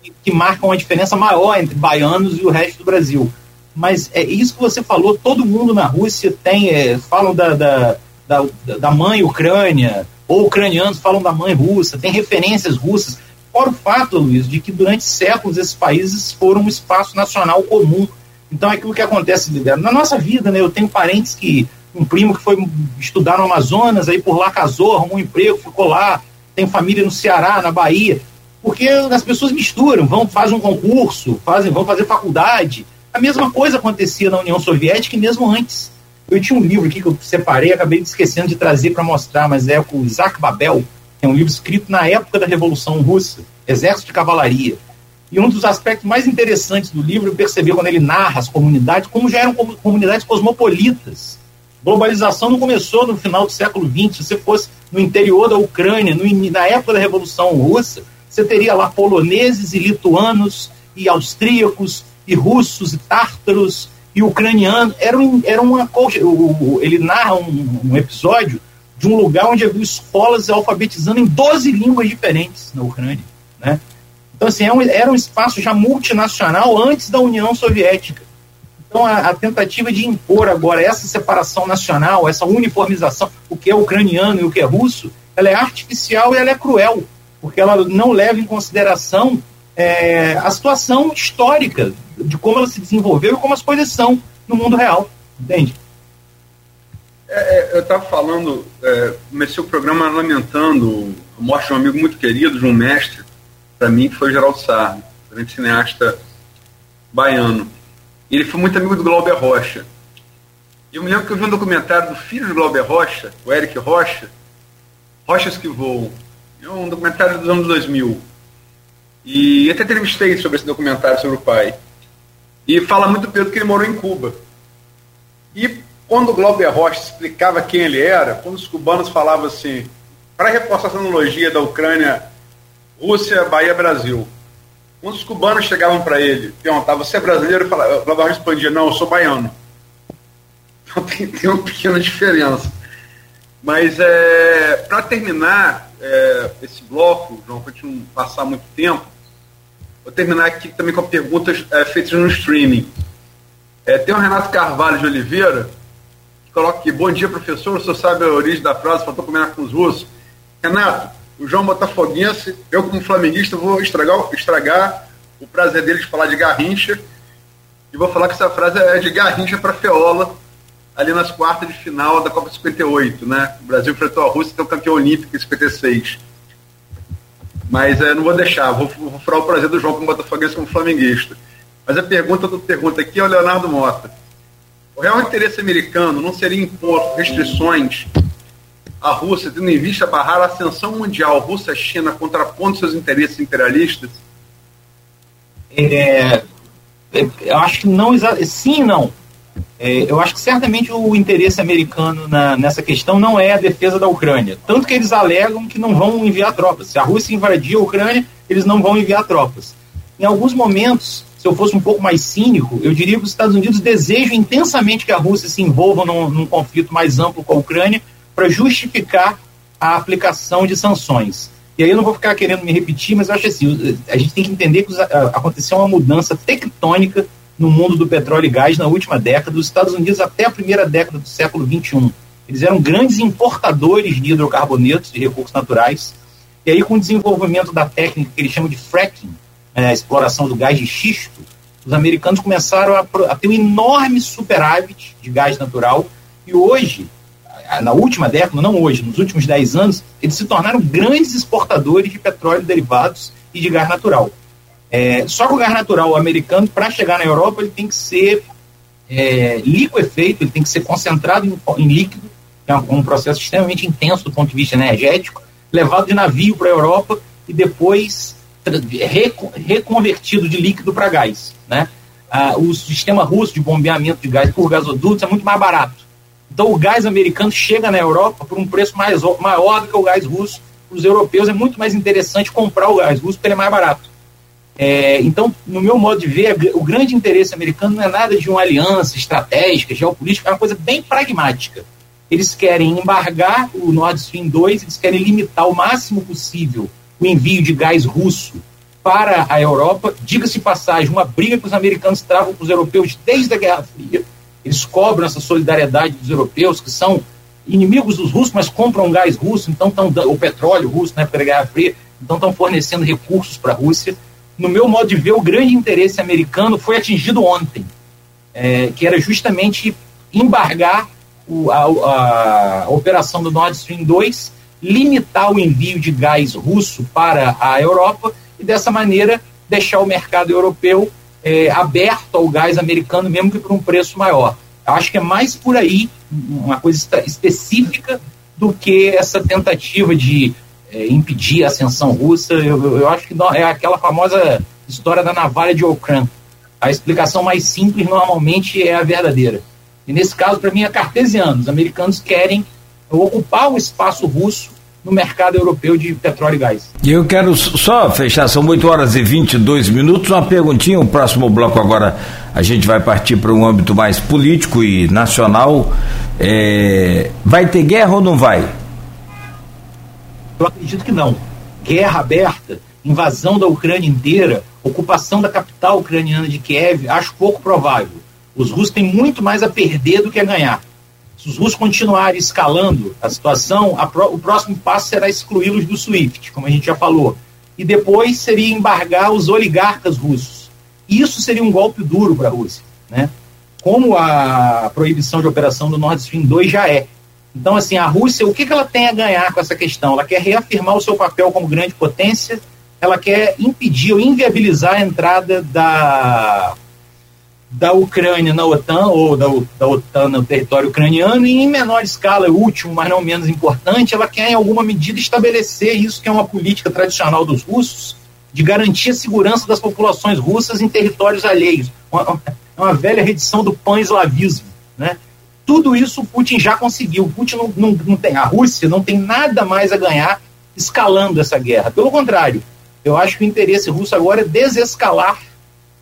que, que marcam uma diferença maior entre baianos e o resto do Brasil. Mas é isso que você falou, todo mundo na Rússia tem, é, falam da, da, da, da mãe Ucrânia, ou ucranianos falam da mãe russa, tem referências russas. Fora o fato, Luiz, de que durante séculos esses países foram um espaço nacional comum. Então, é aquilo que acontece na nossa vida, né? Eu tenho parentes que. Um primo que foi estudar no Amazonas, aí por lá casou, arrumou um emprego, ficou lá. Tem família no Ceará, na Bahia. Porque as pessoas misturam, vão, fazem um concurso, fazem, vão fazer faculdade. A mesma coisa acontecia na União Soviética e mesmo antes. Eu tinha um livro aqui que eu separei, acabei esquecendo de trazer para mostrar, mas é com Isaac Babel, é um livro escrito na época da Revolução Russa, Exército de Cavalaria. E um dos aspectos mais interessantes do livro eu percebi quando ele narra as comunidades, como já eram comunidades cosmopolitas. Globalização não começou no final do século XX. Se você fosse no interior da Ucrânia, no, na época da Revolução Russa, você teria lá poloneses e lituanos e austríacos e russos e tártaros e ucranianos. Era, um, era uma. Ele narra um, um episódio de um lugar onde havia escolas alfabetizando em 12 línguas diferentes na Ucrânia. Né? Então, assim, era um espaço já multinacional antes da União Soviética. Então, a, a, tentativa de impor agora essa separação nacional, essa uniformização, o que é ucraniano e o que é russo, ela é artificial e ela é cruel, porque ela não leva em consideração é, a situação histórica de como ela se desenvolveu e como as coisas são no mundo real, entende? É, é eu estava falando, é, comecei o programa lamentando a morte de um amigo muito querido, de um mestre, para mim, que foi Geraldo Sarno, grande cineasta baiano. Ele foi muito amigo do Glauber Rocha. E eu me lembro que eu vi um documentário do filho do Glauber Rocha, o Eric Rocha, Rochas que Voam. É um documentário dos anos 2000. E até entrevistei sobre esse documentário sobre o pai. E fala muito pelo que ele morou em Cuba. E quando o Glauber Rocha explicava quem ele era, quando os cubanos falavam assim, para reforçar essa analogia da Ucrânia, Rússia, Bahia, Brasil. Quando os cubanos chegavam para ele, perguntavam, você é brasileiro? Glauber Rocha respondia, não, eu sou baiano. Então tem, tem uma pequena diferença. Mas é, para terminar é, esse bloco, João, para não passar muito tempo, Vou terminar aqui também com perguntas é, feitas no streaming. É, tem o Renato Carvalho de Oliveira, que coloca aqui, bom dia, professor, o senhor sabe a origem da frase, faltou combinar com os russos. Renato, o João Botafoguense, eu como flamenguista vou estragar, estragar o prazer dele de falar de Garrincha, e vou falar que essa frase é de Garrincha para Feola, ali nas quartas de final da Copa 58, né? O Brasil enfrentou a Rússia, que é o campeão olímpico em 56. Mas é, não vou deixar, vou, vou furar o prazer do João como botafoguense como flamenguista. Mas a pergunta do pergunta aqui é o Leonardo Mota. O real interesse americano não seria impor restrições à Rússia, tendo em vista barrar a ascensão mundial Rússia-China contrapondo seus interesses imperialistas? É, é eu acho que não, sim e não. É, eu acho que certamente o interesse americano na, nessa questão não é a defesa da Ucrânia. Tanto que eles alegam que não vão enviar tropas. Se a Rússia invadir a Ucrânia, eles não vão enviar tropas. Em alguns momentos, se eu fosse um pouco mais cínico, eu diria que os Estados Unidos desejam intensamente que a Rússia se envolva num, num conflito mais amplo com a Ucrânia para justificar a aplicação de sanções. E aí eu não vou ficar querendo me repetir, mas eu acho assim, a gente tem que entender que aconteceu uma mudança tectônica no mundo do petróleo e gás na última década, dos Estados Unidos até a primeira década do século XXI. Eles eram grandes importadores de hidrocarbonetos, de recursos naturais, e aí com o desenvolvimento da técnica que eles chamam de fracking, é, a exploração do gás de xisto, os americanos começaram a ter um enorme superávit de gás natural, e hoje, na última década, não hoje, nos últimos 10 anos, eles se tornaram grandes exportadores de petróleo derivados e de gás natural. É, só que o gás natural americano, para chegar na Europa, ele tem que ser é, liquefeito, ele tem que ser concentrado em, em líquido, que é um, um, processo extremamente intenso do ponto de vista energético, levado de navio para a Europa e depois reconvertido de líquido para gás. Né? Ah, o sistema russo de bombeamento de gás por gasodutos é muito mais barato. Então o gás americano chega na Europa por um preço mais, maior do que o gás russo. Para os europeus é muito mais interessante comprar o gás russo porque ele é mais barato. É, então, no meu modo de ver, o grande interesse americano não é nada de uma aliança estratégica, geopolítica, é uma coisa bem pragmática. Eles querem embargar o Nord Stream 2, eles querem limitar o máximo possível o envio de gás russo para a Europa. Diga-se passagem, uma briga que os americanos travam com os europeus desde a Guerra Fria. Eles cobram essa solidariedade dos europeus, que são inimigos dos russos, mas compram gás russo, então estão o petróleo russo na época da Guerra Fria, então estão fornecendo recursos para a Rússia. No meu modo de ver, o grande interesse americano foi atingido ontem, é, que era justamente embargar o, a, a, operação do Nord Stream 2, limitar o envio de gás russo para a Europa e, dessa maneira, deixar o mercado europeu é, aberto ao gás americano, mesmo que por um preço maior. Eu acho que é mais por aí, uma coisa específica, do que essa tentativa de é, impedir a ascensão russa. Eu, eu acho que não, é aquela famosa história da navalha de Okran. A explicação mais simples normalmente é a verdadeira. E nesse caso, para mim, é cartesiano. Os americanos querem ocupar o espaço russo no mercado europeu de petróleo e gás. E eu quero só fechar, são 8 horas e 22 minutos, uma perguntinha, o próximo bloco agora a gente vai partir para um âmbito mais político e nacional. É, vai ter guerra ou não vai? Eu acredito que não. Guerra aberta, invasão da Ucrânia inteira, ocupação da capital ucraniana de Kiev, acho pouco provável. Os russos têm muito mais a perder do que a ganhar. Se os russos continuarem escalando a situação, a pro, o próximo passo será excluí-los do SWIFT, como a gente já falou. E depois seria embargar os oligarcas russos. Isso seria um golpe duro para a Rússia. Né? Como a proibição de operação do Nord Stream 2 já é. Então, assim, a Rússia, o que, que ela tem a ganhar com essa questão? Ela quer reafirmar o seu papel como grande potência, ela quer impedir ou inviabilizar a entrada da da Ucrânia na OTAN, ou da, da OTAN no território ucraniano, e em menor escala, último, mas não menos importante, ela quer, em alguma medida, estabelecer isso que é uma política tradicional dos russos, de garantir a segurança das populações russas em territórios alheios. Uma, uma velha redição do pan-eslavismo. Né? Tudo isso o Putin já conseguiu. Putin não, não, não tem, a Rússia não tem nada mais a ganhar escalando essa guerra. Pelo contrário, eu acho que o interesse russo agora é desescalar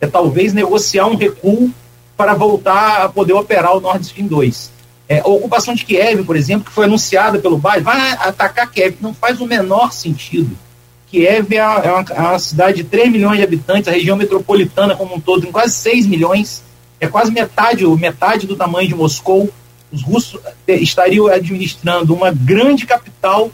é talvez negociar um recuo para voltar a poder operar o Nord Stream 2. É, a ocupação de Kiev, por exemplo, que foi anunciada pelo Biden, vai atacar Kiev, não faz o menor sentido. Kiev é, uma, é uma, é uma cidade de 3 milhões de habitantes, a região metropolitana como um todo tem quase 6 milhões, é quase metade, metade do tamanho de Moscou. Os russos é, estariam administrando uma grande capital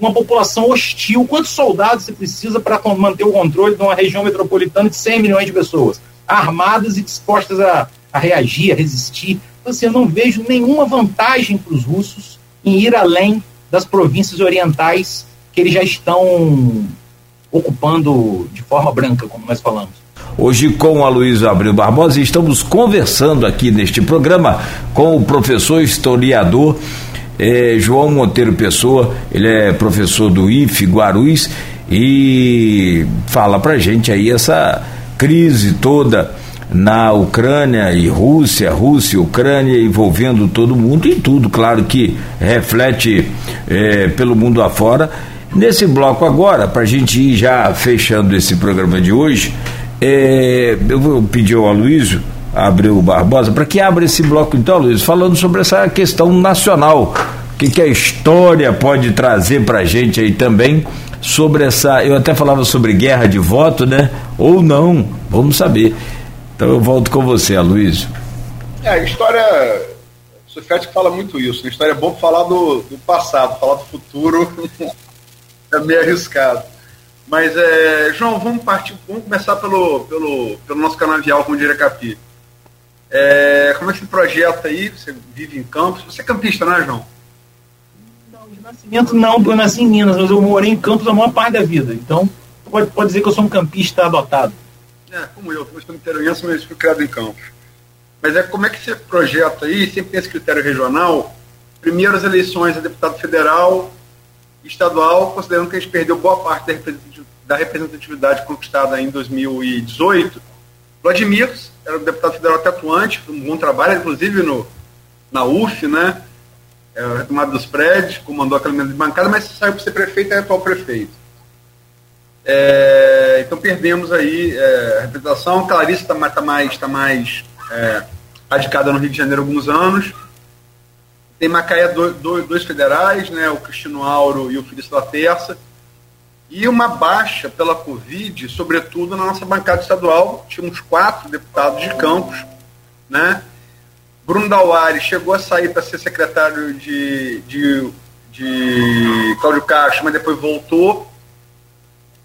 uma população hostil. Quantos soldados você precisa para manter o controle de uma região metropolitana de 100 milhões de pessoas, armadas e dispostas a, a reagir, a resistir? Então, assim, eu não vejo nenhuma vantagem para os russos em ir além das províncias orientais que eles já estão ocupando de forma branca, como nós falamos. Hoje com a Luísa Abreu Barbosa estamos conversando aqui neste programa com o professor historiador é João Monteiro Pessoa, ele é professor do IF Guarulhos e fala pra gente aí essa crise toda na Ucrânia e Rússia, Rússia e Ucrânia envolvendo todo mundo e tudo, claro que reflete é, pelo mundo afora. Nesse bloco agora, para a gente ir já fechando esse programa de hoje, é, eu vou pedir ao Aloysio Abreu Barbosa, para que abra esse bloco então, Luiz, falando sobre essa questão nacional. O que, que a história pode trazer para a gente aí também sobre essa. Eu até falava sobre guerra de voto, né? Ou não, vamos saber. Então eu volto com você, Aloysio. É, a história. O Sufete fala muito isso. A história é bom falar do, do passado, falar do futuro é meio arriscado. Mas, é, João, vamos partir, vamos começar pelo, pelo, pelo nosso canavial com o Direcapi. É, como é que se projeta aí? Você vive em Campos? Você é campista, não é, João? Não, de nascimento não, eu nasci em Minas, mas eu morei em Campos a maior parte da vida. Então, pode, pode dizer que eu sou um campista adotado. É, como eu, eu sou interiorense, mas fui criado em Campos. Mas é como é que você projeta aí, sempre tem esse critério regional, primeiro as eleições a deputado federal, estadual, considerando que a gente perdeu boa parte da representatividade conquistada em 2018, Vladimir era deputado federal até atuante, um bom trabalho, inclusive no, na UF, né? É, retomada dos prédios, comandou aquela mesa de bancada, mas saiu para ser prefeito é atual prefeito. É, então perdemos aí é, a representação. Clarice está tá mais, tá mais é, radicada no Rio de Janeiro há alguns anos. Tem Macaé dois, dois, federais, né, o Cristino Auro e o Felício da Terça e uma baixa pela Covid, sobretudo na nossa bancada estadual. Tínhamos quatro deputados de Campos, né? Bruno Dauari chegou a sair para ser secretário de, de, de Cláudio Castro, mas depois voltou.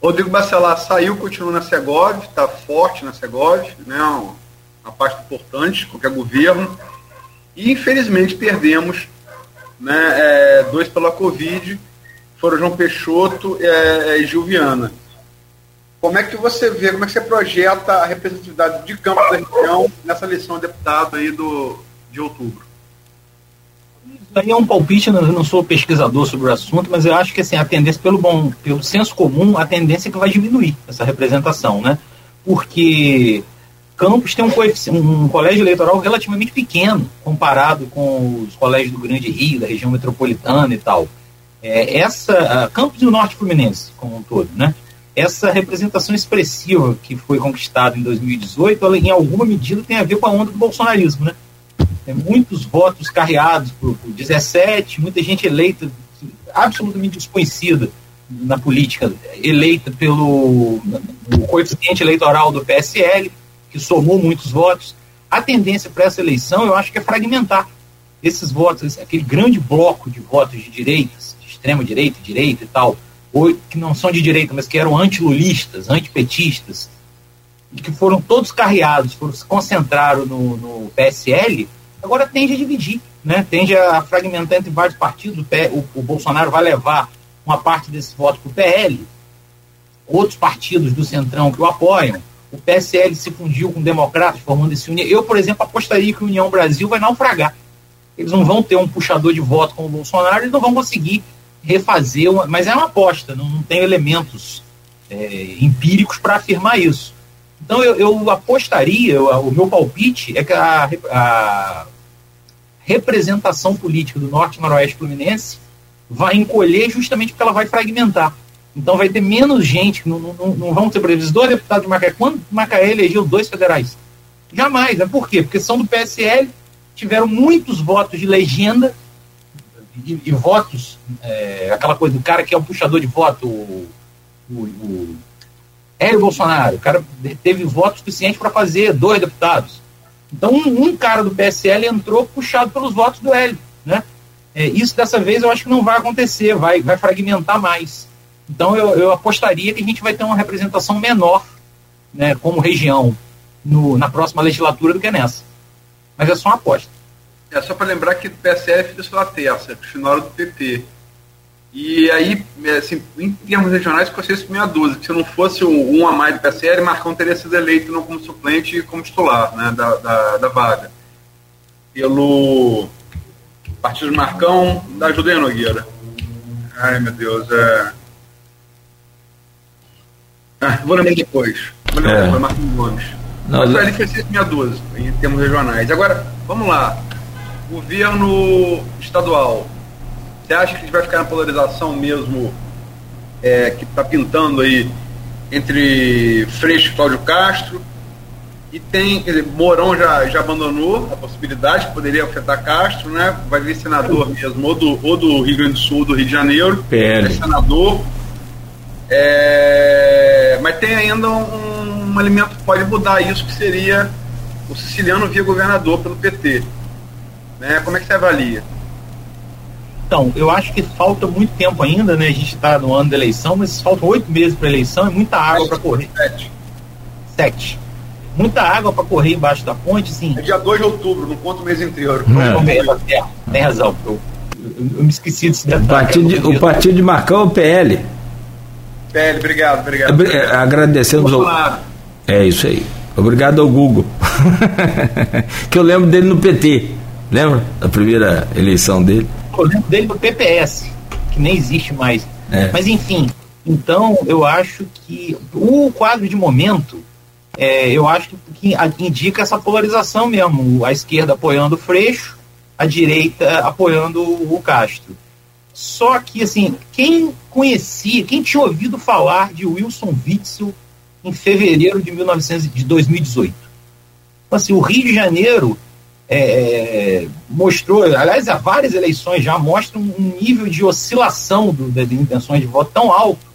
Rodrigo Bacelar saiu, continua na Segov, está forte na Segov, né, uma, parte importante, qualquer governo. E infelizmente perdemos né, é, dois pela Covid, foram João Peixoto é, e Gil Viana. Como é que você vê, como é que você projeta a representatividade de campo da região nessa eleição de deputado aí do, de outubro? aí é um palpite, eu não sou pesquisador sobre o assunto, mas eu acho que assim, a tendência, pelo bom, pelo senso comum, a tendência é que vai diminuir essa representação, né? Porque Campos tem um, um colégio eleitoral relativamente pequeno comparado com os colégios do Grande Rio, da região metropolitana e tal. É, essa, Campos e o Norte Fluminense, como um todo, né? Essa representação expressiva que foi conquistada em 2018, ela, em alguma medida tem a ver com a onda do bolsonarismo, né? Tem muitos votos carreados por, por 17, muita gente eleita, absolutamente desconhecida na política, eleita pelo coeficiente eleitoral do PSL, que somou muitos votos. A tendência para essa eleição, eu acho que é fragmentar esses votos, aquele grande bloco de votos de direitas, de extrema direita, e tal, ou que não são de direita, mas que eram antilulistas, antipetistas, e que foram todos carreados, foram, se concentraram no, no PSL, agora tende a dividir, né? tende a fragmentar entre vários partidos. O, o Bolsonaro vai levar uma parte desse voto para o PL, outros partidos do Centrão que o apoiam. O PSL se fundiu com democratas, formando esse União. Eu, por exemplo, apostaria que o União Brasil vai naufragar. Eles não vão ter um puxador de voto como o Bolsonaro, eles não vão conseguir refazer, uma, mas é uma aposta, não, não tem elementos é, empíricos para afirmar isso. Então eu, eu apostaria, eu, o meu palpite é que a, a representação política do Norte Noroeste Fluminense vai encolher justamente porque ela vai fragmentar. Então vai ter menos gente, não, não, não vão ter, por exemplo, dois deputados de Macaé. Quando Macaé elegeu dois federais? Jamais. Né? Por quê? Porque são do PSL, tiveram muitos votos de legenda e, votos, é, aquela coisa do cara que é o puxador de voto, o, o, o Hélio Bolsonaro, o cara teve voto suficiente para fazer dois deputados. Então, um, um, cara do PSL entrou puxado pelos votos do Hélio. Né? É, isso dessa vez eu acho que não vai acontecer, vai, vai fragmentar mais. Então, eu, eu apostaria que a gente vai ter uma representação menor né, como região no, na próxima legislatura do que nessa. Mas é só uma aposta. É só para lembrar que o PSL é filho da terça, final do PT. E aí, assim, em termos regionais, ficou seis meia dúzia. Se não fosse um, a mais do PSL, Marcão teria sido eleito não como suplente e como titular né, da, da, da vaga. Pelo partido de Marcão, da Judeia Nogueira. Ai, meu Deus, é... Ah, vou lembrar depois. Vou lembrar é. depois, Marcos Gomes. Não, Mas foi seis meia dúzia, em termos regionais. Agora, vamos lá. Governo estadual você acha que a gente vai ficar na polarização mesmo é, que está pintando aí entre Freixo e Cláudio Castro? E tem, quer dizer, Mourão já, já abandonou a possibilidade que poderia afetar Castro, né? Vai vir senador mesmo, ou do, ou do Rio Grande do Sul, ou do Rio de Janeiro. PL. É senador. É, mas tem ainda um, um elemento que pode mudar isso, que seria o siciliano via governador pelo PT. Né? Como é que você avalia? Então, eu acho que falta muito tempo ainda, né? A gente está no ano da eleição, mas faltam oito meses para a eleição, é muita água para correr. Sete. Sete. Muita água para correr embaixo da ponte, sim. É dia 2 de outubro, não conta o mês inteiro. É. É, tem razão. Eu, eu, eu, me esqueci desse detalhe. O partido, de, o partido de Marcão é o PL. PL, obrigado, obrigado. É, agradecemos ao. É isso aí. Obrigado ao Google. que eu lembro dele no PT. Lembra? A primeira eleição dele eu lembro dele do PPS, que nem existe mais. É. Mas enfim, então eu acho que o quadro de momento, é, eu acho que, indica essa polarização mesmo. A esquerda apoiando o Freixo, a direita apoiando o Castro. Só que, assim, quem conhecia, quem tinha ouvido falar de Wilson Witzel em fevereiro de, 1900, de 2018? Então, assim, o Rio de Janeiro é, é, mostrou, aliás, há várias eleições já mostram um nível de oscilação do, de, intenções de voto tão alto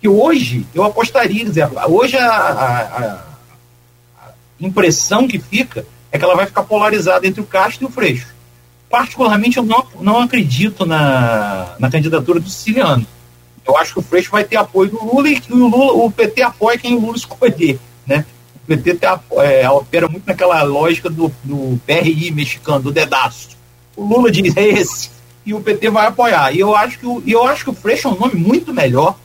que hoje eu apostaria, dizer, hoje a, a, a, impressão que fica é que ela vai ficar polarizada entre o Castro e o Freixo. Particularmente, eu não, não acredito na, na candidatura do Siciliano. Eu acho que o Freixo vai ter apoio do Lula e que o, Lula, o PT apoia quem o Lula escolher. Né? PT é, opera muito naquela lógica do, do PRI mexicano, do dedaço. O Lula diz é esse e o PT vai apoiar. E eu acho que o, eu acho que o Freixo é um nome muito melhor,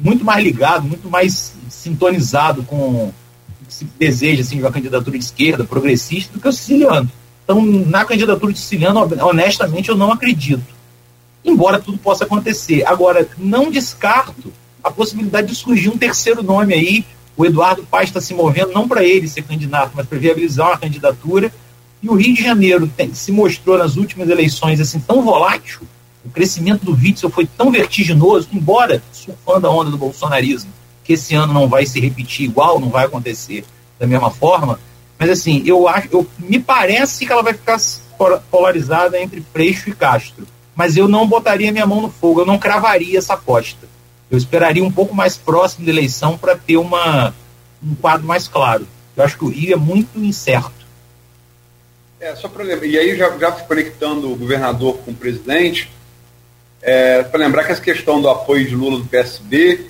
muito mais ligado, muito mais sintonizado com o que se deseja assim, de uma candidatura de esquerda, progressista, do que o siciliano. Então, na candidatura de siciliano, honestamente, eu não acredito. Embora tudo possa acontecer. Agora, não descarto a possibilidade de surgir um terceiro nome aí. O Eduardo Paz está se movendo, não para ele ser candidato, mas para viabilizar uma candidatura. E o Rio de Janeiro tem, se mostrou nas últimas eleições assim tão volátil, o crescimento do Witzel foi tão vertiginoso, embora surfando a onda do bolsonarismo, que esse ano não vai se repetir igual, não vai acontecer da mesma forma, mas assim, eu acho, eu, me parece que ela vai ficar polarizada entre Freixo e Castro, mas eu não botaria minha mão no fogo, eu não cravaria essa aposta. Eu esperaria um pouco mais próximo da eleição para ter uma, um quadro mais claro. Eu acho que o Rio é muito incerto. É, só para lembrar, e aí já, já conectando o governador com o presidente, é, para lembrar que essa questão do apoio de Lula do PSB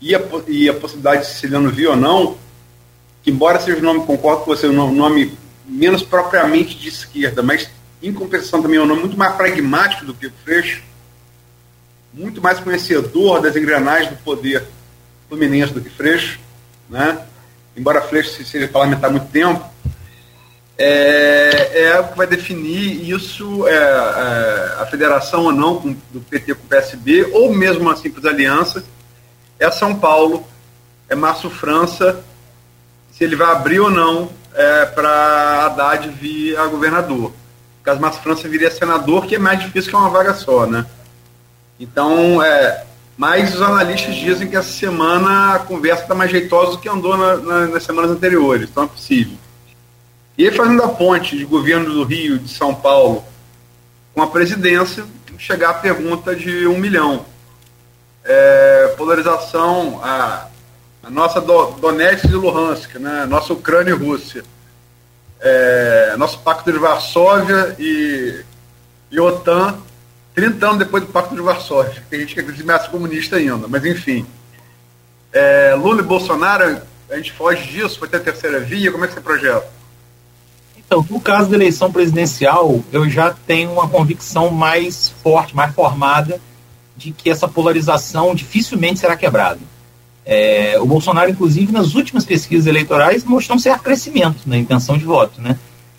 e a, e a possibilidade de Siciliano vir ou não, que embora seja o nome, concordo com você, um nome menos propriamente de esquerda, mas em compensação também é um nome muito mais pragmático do que o Freixo, muito mais conhecedor das engrenagens do poder fluminense do que Freixo, né? embora Freixo seja parlamentar há muito tempo, é, é o que vai definir isso, é, é, a federação ou não com, do PT com o PSB, ou mesmo uma simples aliança, é São Paulo, é Márcio França, se ele vai abrir ou não é, para Haddad vir a governador. Caso Márcio França viria senador, que é mais difícil que uma vaga só, né? Então, é, mas os analistas dizem que essa semana a conversa está mais jeitosa do que andou na, na, nas semanas anteriores, então é possível. E aí, fazendo a ponte de governo do Rio, de São Paulo, com a presidência, chegar a pergunta de um milhão. É, polarização, a, a nossa do, Donetsk e Luhansk, né, nossa Ucrânia e Rússia, é, nosso Pacto de Varsóvia e, e OTAN, 30 anos depois do Pacto de Varsóvia. Tem gente que acredita em comunista ainda, mas enfim. É, Lula e Bolsonaro, a gente foge disso, vai ter a terceira via, como é que você projeta? Então, no caso da eleição presidencial, eu já tenho uma convicção mais forte, mais formada, de que essa polarização dificilmente será quebrada. É, o Bolsonaro, inclusive, nas últimas pesquisas eleitorais, mostrou um certo crescimento na intenção de voto, né?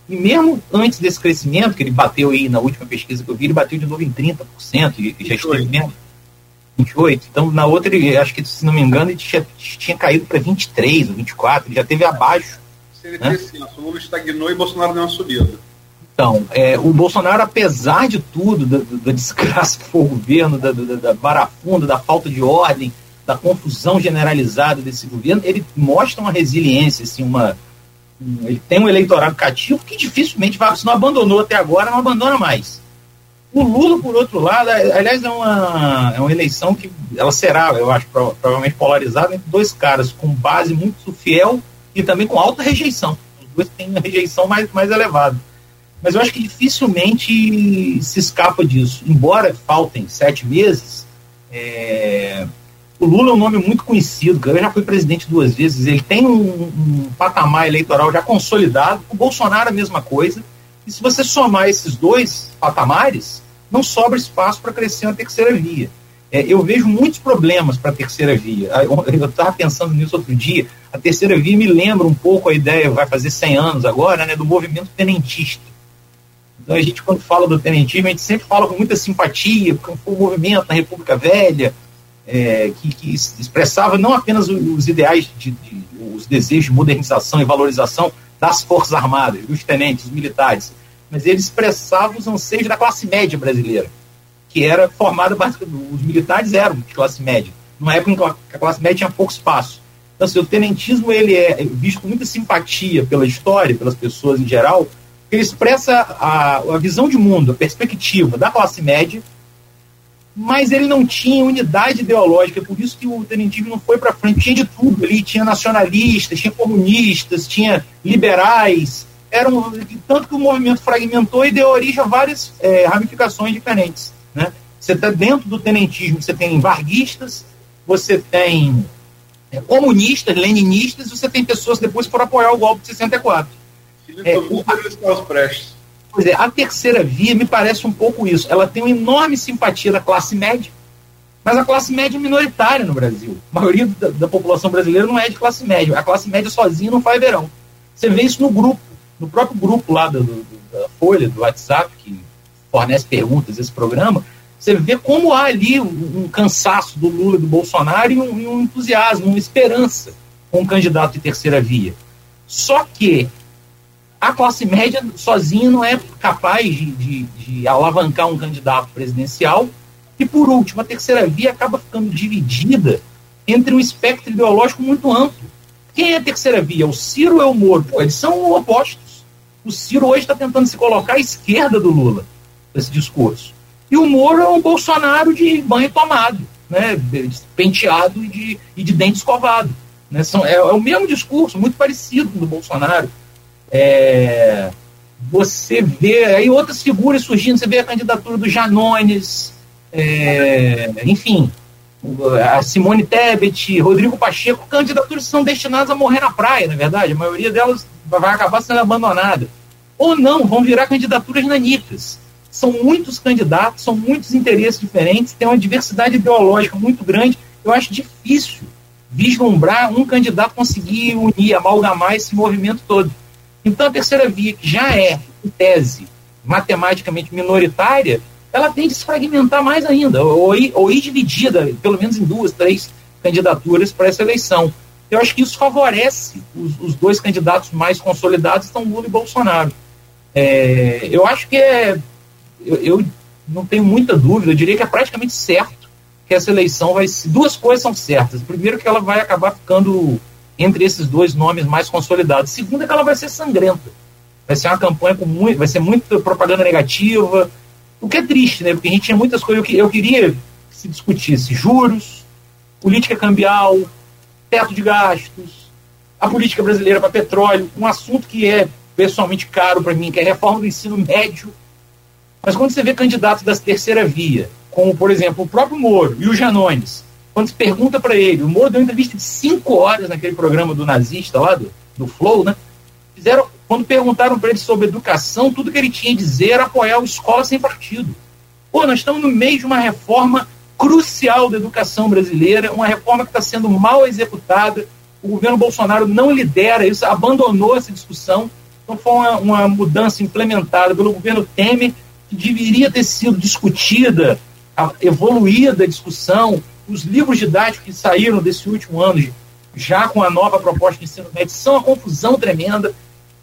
E mesmo antes desse crescimento, que ele bateu aí na última pesquisa que eu vi, ele bateu de novo em 30%, e já esteve mesmo. 28. Então, na outra, ele, acho que, se não me engano, ele tinha, tinha caído para 23 ou 24, ele já teve abaixo ele né? descenso. O Lula estagnou e Bolsonaro deu uma subida. Então, é, o Bolsonaro, apesar de tudo, da, da desgraça que foi o governo, da, da, da barafunda, da falta de ordem, da confusão generalizada desse governo, ele mostra uma resiliência, assim, uma, ele tem um eleitorado cativo que dificilmente vai, se não abandonou até agora, não abandona mais. O Lula, por outro lado, aliás, é uma, é uma eleição que ela será, eu acho, provavelmente polarizada entre dois caras com base muito fiel e também com alta rejeição. Os dois têm uma rejeição mais, mais elevada. Mas eu acho que dificilmente se escapa disso. Embora faltem sete meses, é... o Lula é um nome muito conhecido, ele já foi presidente duas vezes, ele tem um, um patamar eleitoral já consolidado, o Bolsonaro a mesma coisa, e se você somar esses dois patamares, não sobra espaço para crescer uma terceira via. É, eu vejo muitos problemas para a terceira via. Eu estava pensando nisso outro dia. A terceira via me lembra um pouco a ideia, vai fazer 100 anos agora, né, do movimento tenentista. Então a gente, quando fala do tenentismo, a gente sempre fala com muita simpatia, porque foi um movimento na República Velha é, que, que, expressava não apenas os ideais, de, de, os desejos de modernização e valorização das Forças Armadas, dos tenentes, dos militares, mas ele expressava os anseios da classe média brasileira que era formada os militares eram de classe média, numa época em que a classe média tinha pouco espaço. Então, assim, o tenentismo ele é visto com muita simpatia pela história, pelas pessoas em geral, ele expressa a, a visão de mundo, a perspectiva da classe média, mas ele não tinha unidade ideológica, por isso que o tenentismo não foi para frente. Tinha de tudo ali, tinha nacionalistas, tinha comunistas, tinha liberais, era um, tanto que o movimento fragmentou e deu origem a várias é, ramificações diferentes. Né? Você está dentro do tenentismo, você tem varguistas, você tem é, comunistas, leninistas, você tem pessoas depois que foram apoiar o golpe de 64. É, o, pois é, a terceira via me parece um pouco isso. Ela tem uma enorme simpatia da classe média, mas a classe média é minoritária no Brasil. A maioria da, da população brasileira não é de classe média. A classe média sozinha não faz verão. Você vê isso no grupo, no próprio grupo lá do, do, da Folha, do WhatsApp, que fornece perguntas esse programa, você vê como há ali um, um cansaço do Lula e do Bolsonaro e um, um entusiasmo, uma esperança com um candidato de terceira via. Só que a classe média sozinha não é capaz de, de, de, alavancar um candidato presidencial. E, por último, a terceira via acaba ficando dividida entre um espectro ideológico muito amplo. Quem é a terceira via? O Ciro é o Moro? Pô, eles são opostos. O Ciro hoje está tentando se colocar à esquerda do Lula, nesse discurso. E o Moro é um Bolsonaro de banho tomado, né? penteado e de, e de dente escovado. Né? São, é, é o mesmo discurso, muito parecido com o do Bolsonaro. É, você vê aí outras figuras surgindo, você vê a candidatura do Janones, é, enfim, a Simone Tebet, Rodrigo Pacheco, candidaturas que são destinadas a morrer na praia, na verdade, a maioria delas vai acabar sendo abandonada. Ou não, vão virar candidaturas nanicas. São muitos candidatos, são muitos interesses diferentes, tem uma diversidade ideológica muito grande. Eu acho difícil vislumbrar um candidato conseguir unir, amalgamar esse movimento todo. Então, a terceira via, que já é, em tese, matematicamente minoritária, ela tende a se fragmentar mais ainda, ou ir, ou ir dividida, pelo menos em duas, três candidaturas para essa eleição. Eu acho que isso favorece os, os dois candidatos mais consolidados, estão Lula e Bolsonaro. É, eu acho que é. Eu, eu, não tenho muita dúvida, eu diria que é praticamente certo que essa eleição vai. Duas coisas são certas. Primeiro, que ela vai acabar ficando entre esses dois nomes mais consolidados. Segundo é que ela vai ser sangrenta. Vai ser uma campanha com muito, vai ser muita propaganda negativa, o que é triste, né? Porque a gente tinha muitas coisas. Eu, eu queria que se discutisse juros, política cambial, teto de gastos, a política brasileira para petróleo, um assunto que é pessoalmente caro para mim, que é a reforma do ensino médio. Mas quando você vê candidatos da terceira via, como por exemplo o próprio Moro e o Janones, quando se pergunta para ele, o Moro deu uma entrevista de cinco horas naquele programa do nazista lá, do, do Flow, né? Fizeram, quando perguntaram para ele sobre educação, tudo que ele tinha a dizer era apoiar o escola sem partido. Pô, nós estamos no meio de uma reforma crucial da educação brasileira, uma reforma que está sendo mal executada. O governo Bolsonaro não lidera isso, abandonou essa discussão. Então foi uma, uma mudança implementada pelo governo Temer, que deveria ter sido discutida, evoluída a discussão, os livros didáticos que saíram desse último ano, já com a nova proposta de ensino médio, são uma confusão tremenda.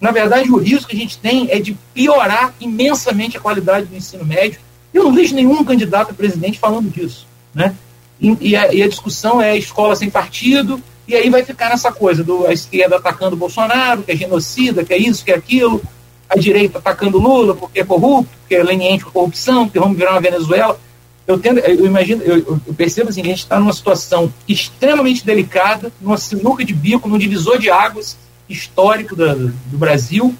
Na verdade, o risco que a gente tem é de piorar imensamente a qualidade do ensino médio. Eu não vejo nenhum candidato a presidente falando disso. Né? E, e, a, e a, discussão é escola sem partido, e aí vai ficar nessa coisa do a esquerda atacando o Bolsonaro, que é genocida, que é isso, que é aquilo, a direita atacando Lula porque é corrupto, porque é leniente com corrupção, que vamos virar uma Venezuela eu, tendo, eu imagino, eu, eu percebo assim, a gente está numa situação extremamente delicada, numa sinuca de bico, num divisor de águas histórico do Brasil,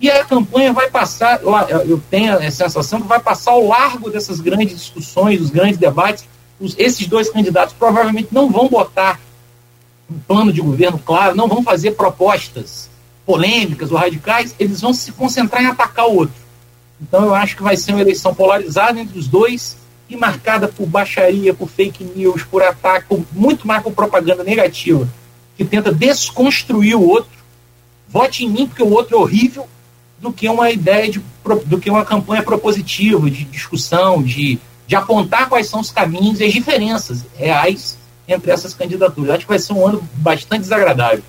e a campanha vai passar, eu tenho a sensação que vai passar ao largo dessas grandes discussões, dos grandes debates. Os, esses dois candidatos provavelmente não vão botar um plano de governo claro, não vão fazer propostas polêmicas ou radicais, eles vão se concentrar em atacar o outro. Então eu acho que vai ser uma eleição polarizada entre os dois e marcada por baixaria, por fake news, por ataque, por, muito mais por propaganda negativa, que tenta desconstruir o outro. Vote em mim porque o outro é horrível, do que uma ideia de do que uma campanha propositiva, de discussão, de, de apontar quais são os caminhos e as diferenças reais entre essas candidaturas. Acho que vai ser um ano bastante desagradável.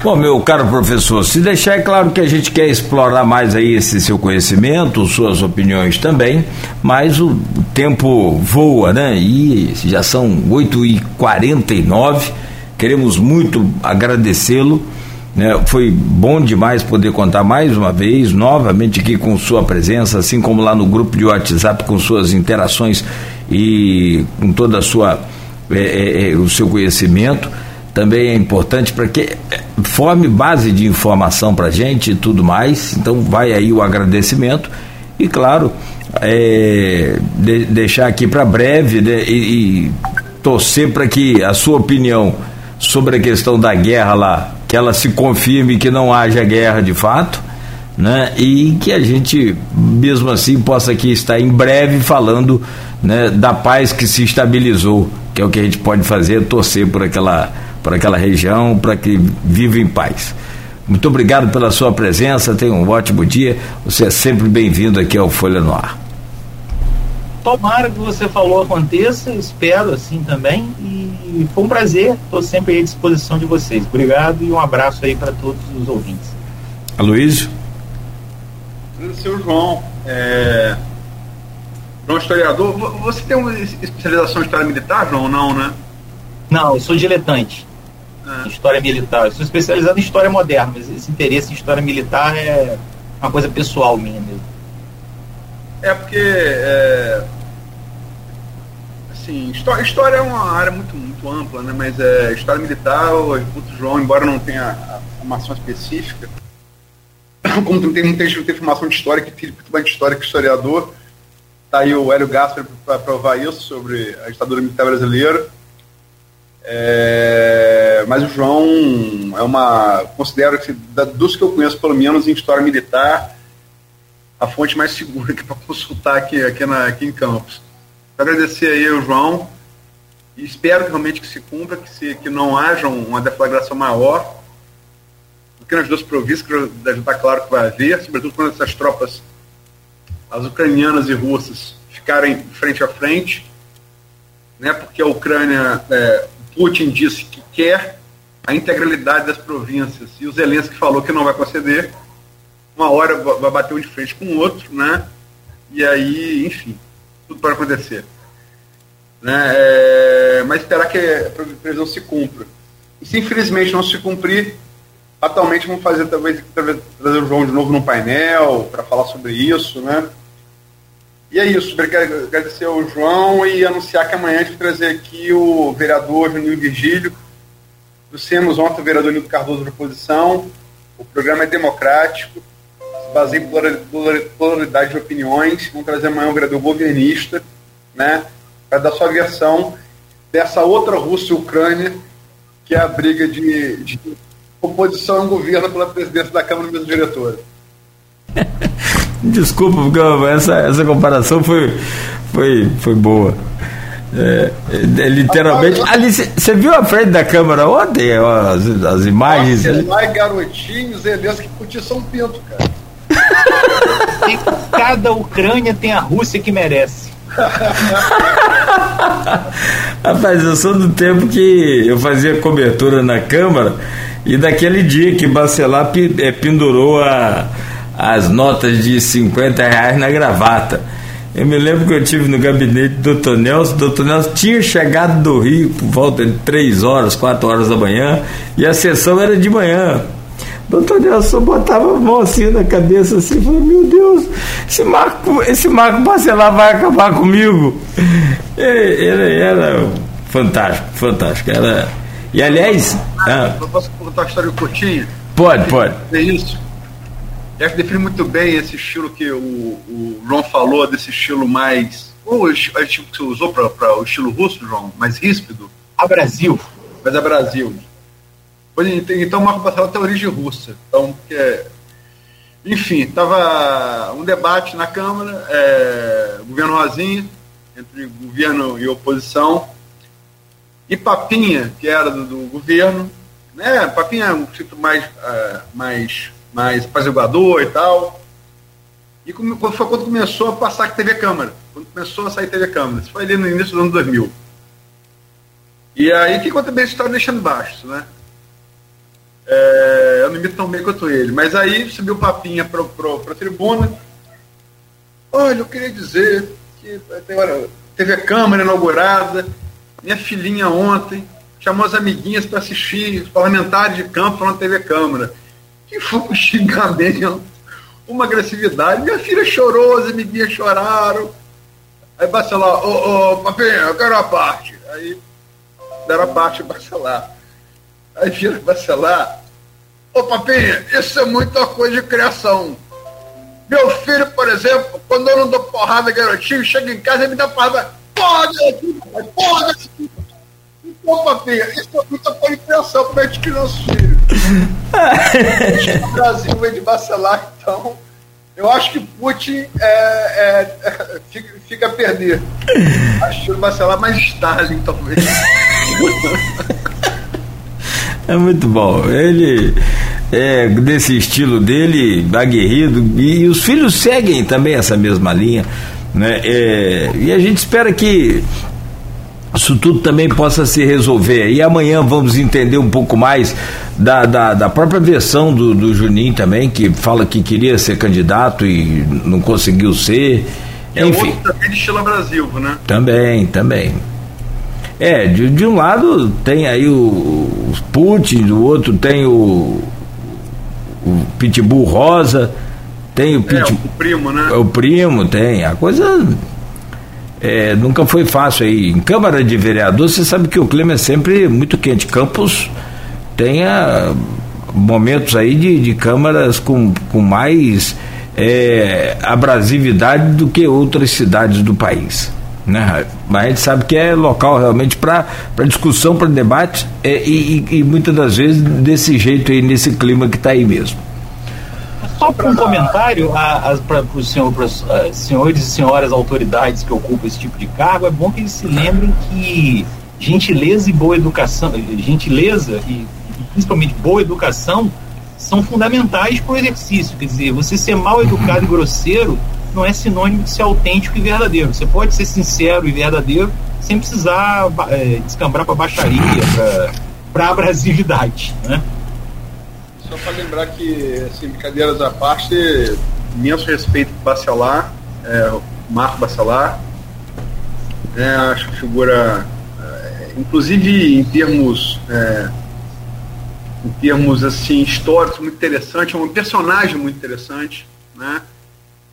Bom, meu caro professor, se deixar é claro que a gente quer explorar mais aí esse seu conhecimento, suas opiniões também, mas o tempo voa, né? E já são 8h49, queremos muito agradecê-lo. Né? Foi bom demais poder contar mais uma vez, novamente aqui com sua presença, assim como lá no grupo de WhatsApp, com suas interações e com toda a sua, é, é, é o seu conhecimento também é importante para que forme base de informação para a gente e tudo mais. Então vai aí o agradecimento E claro, é, de, deixar aqui para breve né, e, e torcer para que a sua opinião sobre a questão da guerra lá, que ela se confirme que não haja guerra de fato, né? E que a gente, mesmo assim, possa aqui estar em breve falando né, da paz que se estabilizou, que é o que a gente pode fazer, torcer por aquela, por aquela região, para que viva em paz. Muito obrigado pela sua presença, tenha um ótimo dia. Você é sempre bem-vindo aqui ao Folha no Ar. Tomara que você falou aconteça, espero assim também. E foi um prazer, estou sempre à disposição de vocês. Obrigado e um abraço aí para todos os ouvintes. Aloysio? Seu João, é... João historiador, você tem uma especialização em história militar, João, ou não, né? Não, eu sou diletante é. história militar. Eu sou especializado em história moderna, mas esse interesse em história militar é uma coisa pessoal minha mesmo. É porque é, assim, história, história é uma área muito, muito ampla, né? Mas é, história militar, o João, embora não tenha a formação específica, como tem muita gente tem formação de história, que filho muito mais de história que historiador, tá aí o Hélio Gasper para provar isso sobre a ditadura militar brasileira. É, mas o João é uma. Considero que, dos que eu conheço, pelo menos em história militar, a fonte mais segura para consultar aqui, aqui, na, aqui em Campos. Agradecer aí ao João e espero realmente que se cumpra, que, se, que não haja uma deflagração maior do que nas duas províncias, que estar claro que vai haver, sobretudo quando essas tropas, as ucranianas e russas, ficarem frente a frente, né, porque a Ucrânia. É, Putin disse que quer a integralidade das províncias e o Zelensky falou que não vai conceder, uma hora vai bater um de frente com o outro, né? E aí, enfim, tudo pode acontecer. Né? É, mas esperar que a previsão se cumpra. E se infelizmente não se cumprir, atualmente vamos fazer talvez, talvez trazer o João de novo no painel para falar sobre isso, né? E é isso, agradecer ao João e anunciar que amanhã a gente vai trazer aqui o vereador Juninho Virgílio. Trouxemos ontem o vereador Nildo Cardoso da oposição. O programa é democrático, se baseia em pluralidade de opiniões. Vamos trazer amanhã o vereador governista, né, para dar sua versão dessa outra Rússia e Ucrânia, que é a briga de, de oposição ao governo pela presidência da Câmara mesmo diretora. Desculpa, porque essa, essa comparação foi, foi, foi boa. É, é, literalmente. Ali, você viu a frente da câmera ontem? As, as imagens? Lá garotinhos, Zelensky que curtir São Pinto, cara. cada Ucrânia tem a Rússia que merece. Rapaz, eu sou do tempo que eu fazia cobertura na Câmara e daquele dia que Bacelar é, pendurou a as notas de 50 reais na gravata. Eu me lembro que eu tive no gabinete do Dr. Nelson. O Dr. Nelson tinha chegado do Rio por volta de 3 horas, 4 horas da manhã, e a sessão era de manhã. Doutor Nelson botava a mão assim na cabeça assim, falou, meu Deus, esse Marco, esse Marco Bacelar vai acabar comigo. Ele era fantástico, fantástico. Era... E aliás. Ah, ah, posso contar uma história curtinha? Pode, pode. É isso. Que define muito bem esse estilo que o, o João falou, desse estilo mais. Ou estilo que você usou para o estilo russo, João? Mais ríspido? A Brasil. Mas a Brasil. Então, Marco Bacelar tem origem russa. Então, enfim, estava um debate na Câmara, é, governo Rosinha, entre governo e oposição, e Papinha, que era do, do governo, né? Papinha é um tipo mais, uh, mais mais apaziguador e tal. E foi quando começou a passar a TV Câmara. Quando começou a sair TV Câmara. Isso foi ali no início do ano 2000. E aí que conta bem a história deixando baixo, né? É, eu não me tão bem quanto ele. Mas aí subiu papinha para a tribuna. Olha, eu queria dizer que teve a Câmara inaugurada. Minha filhinha ontem chamou as amiguinhas para assistir, os parlamentares de campo na TV Câmara que foi um xingamento, uma agressividade. Minha filha chorou, as amiguinhas choraram. Aí Bacelar, ô, ô, papinho, eu quero a parte. Aí deram a parte Bacelar. Aí vira Bacelar, ô papinha, isso é muita coisa de criação. Meu filho, por exemplo, quando eu não dou porrada, garotinho, chega em casa e me dá porrada. Porra, garotinho, porra, garotinho. Então, papinha, isso é muita foi impressão como é que criou os filhos. O Brasil vem de vacilar, então. Eu acho que Putin é, é, fica, fica, a perder. Acho que vai mais Stalin, talvez. É muito bom. Ele é desse estilo dele, aguerrido, e, e os filhos seguem também essa mesma linha. Né? É, e a gente espera que isso tudo também possa se resolver. E amanhã vamos entender um pouco mais da, da, da própria versão do, do, Juninho também, que fala que queria ser candidato e não conseguiu ser. É Enfim. outro também de estilo Brasil, né? Também, também. É, de, de um lado tem aí o, o Putin, do outro tem o, o Pitbull Rosa, tem o Pitbull. É, o primo, né? O primo, tem. A coisa é, nunca foi fácil aí. Em Câmara de Vereador, você sabe que o clima é sempre muito quente. Campos tem a, momentos aí de, de câmaras com, com mais é, abrasividade do que outras cidades do país. Né? Mas a gente sabe que é local realmente para discussão, para debate, é, e, e, e muitas das vezes desse jeito aí, nesse clima que está aí mesmo. Só para um comentário para os senhor, uh, senhores e senhoras autoridades que ocupam esse tipo de cargo, é bom que eles se lembrem que gentileza e boa educação, gentileza e, e principalmente boa educação são fundamentais para o exercício. Quer dizer, você ser mal educado e grosseiro não é sinônimo de ser autêntico e verdadeiro. Você pode ser sincero e verdadeiro sem precisar é, descambrar para baixaria, para abrasividade, né? Só para lembrar que, assim, brincadeiras à parte, imenso respeito para Bacelar, é, Marco Bacelar, é, acho que figura, é, inclusive em termos, é, em termos assim históricos muito interessante, é um personagem muito interessante, né?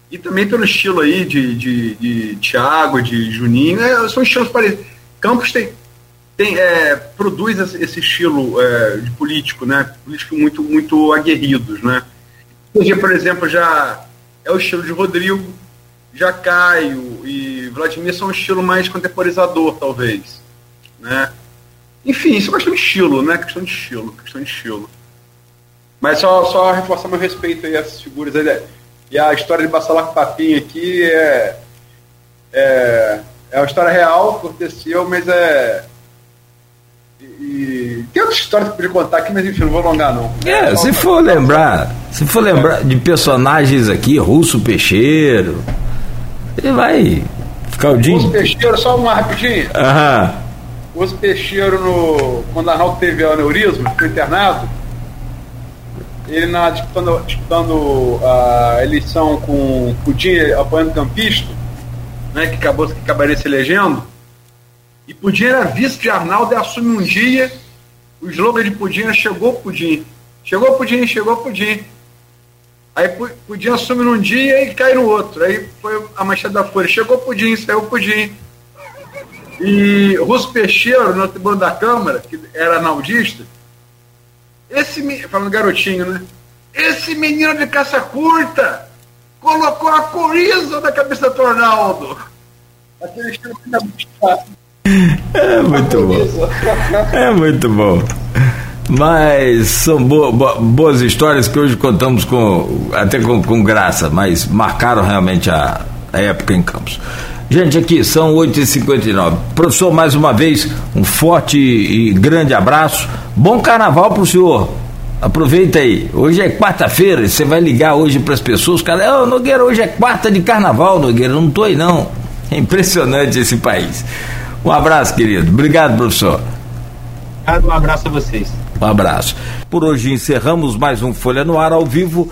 E também pelo estilo aí de, de, de Thiago, de Juninho, é, são estilos parecidos. Campos tem, tem, é, produz esse estilo é, de político, né? Político muito, muito aguerridos, né? Hoje, por exemplo, já é o estilo de Rodrigo, já Caio e Vladimir são um estilo mais contemporizador, talvez, né? Enfim, isso é questão de estilo, né? Questão de estilo, questão de estilo. Mas só, só reforçar meu respeito aí a essas figuras aí. Né? E a história de Bacelar Papinho aqui é, é, é uma história real, aconteceu, mas é e tem outra história que eu podia contar aqui, mas enfim, não vou alongar não. É, é se for lembrar, se for lembrar de personagens aqui, Russo Peixeiro, ele vai ficar o dia. Russo Peixeiro, só uma rapidinho. Aham. Russo Peixeiro, no, quando Arnaldo teve aneurisma, ficou internado, ele na, disputando, disputando a eleição com o Pudim apoiando o Campista, né, que, acabou, que acabaria se elegendo e Pudim era vice de Arnaldo e assume um dia. O slogan de Pudim era chegou Pudim. Chegou Pudim, chegou Pudim. Aí Pudim assume num dia e cai no outro. Aí foi a manchete da Folha. Chegou Pudim, saiu Pudim. E Russo Peixeiro, no tribunal da Câmara, que era arnaldista, esse, falando garotinho, né? Esse menino de caça curta colocou a coriza na cabeça do Arnaldo. Aquele que é muito bom. É muito bom. Mas são bo bo boas histórias que hoje contamos com até com, com graça, mas marcaram realmente a, a, época em Campos. Gente, aqui são 8h59. Professor, mais uma vez, um forte e grande abraço. Bom carnaval para o senhor. Aproveita aí. Hoje é quarta-feira, você vai ligar hoje para as pessoas. Cara, oh, Nogueira, hoje é quarta de carnaval, Nogueira. Não tô aí, não. É impressionante esse país. Um abraço, querido. Obrigado, professor. Um abraço a vocês. Um abraço. Por hoje encerramos mais um Folha no Ar ao vivo.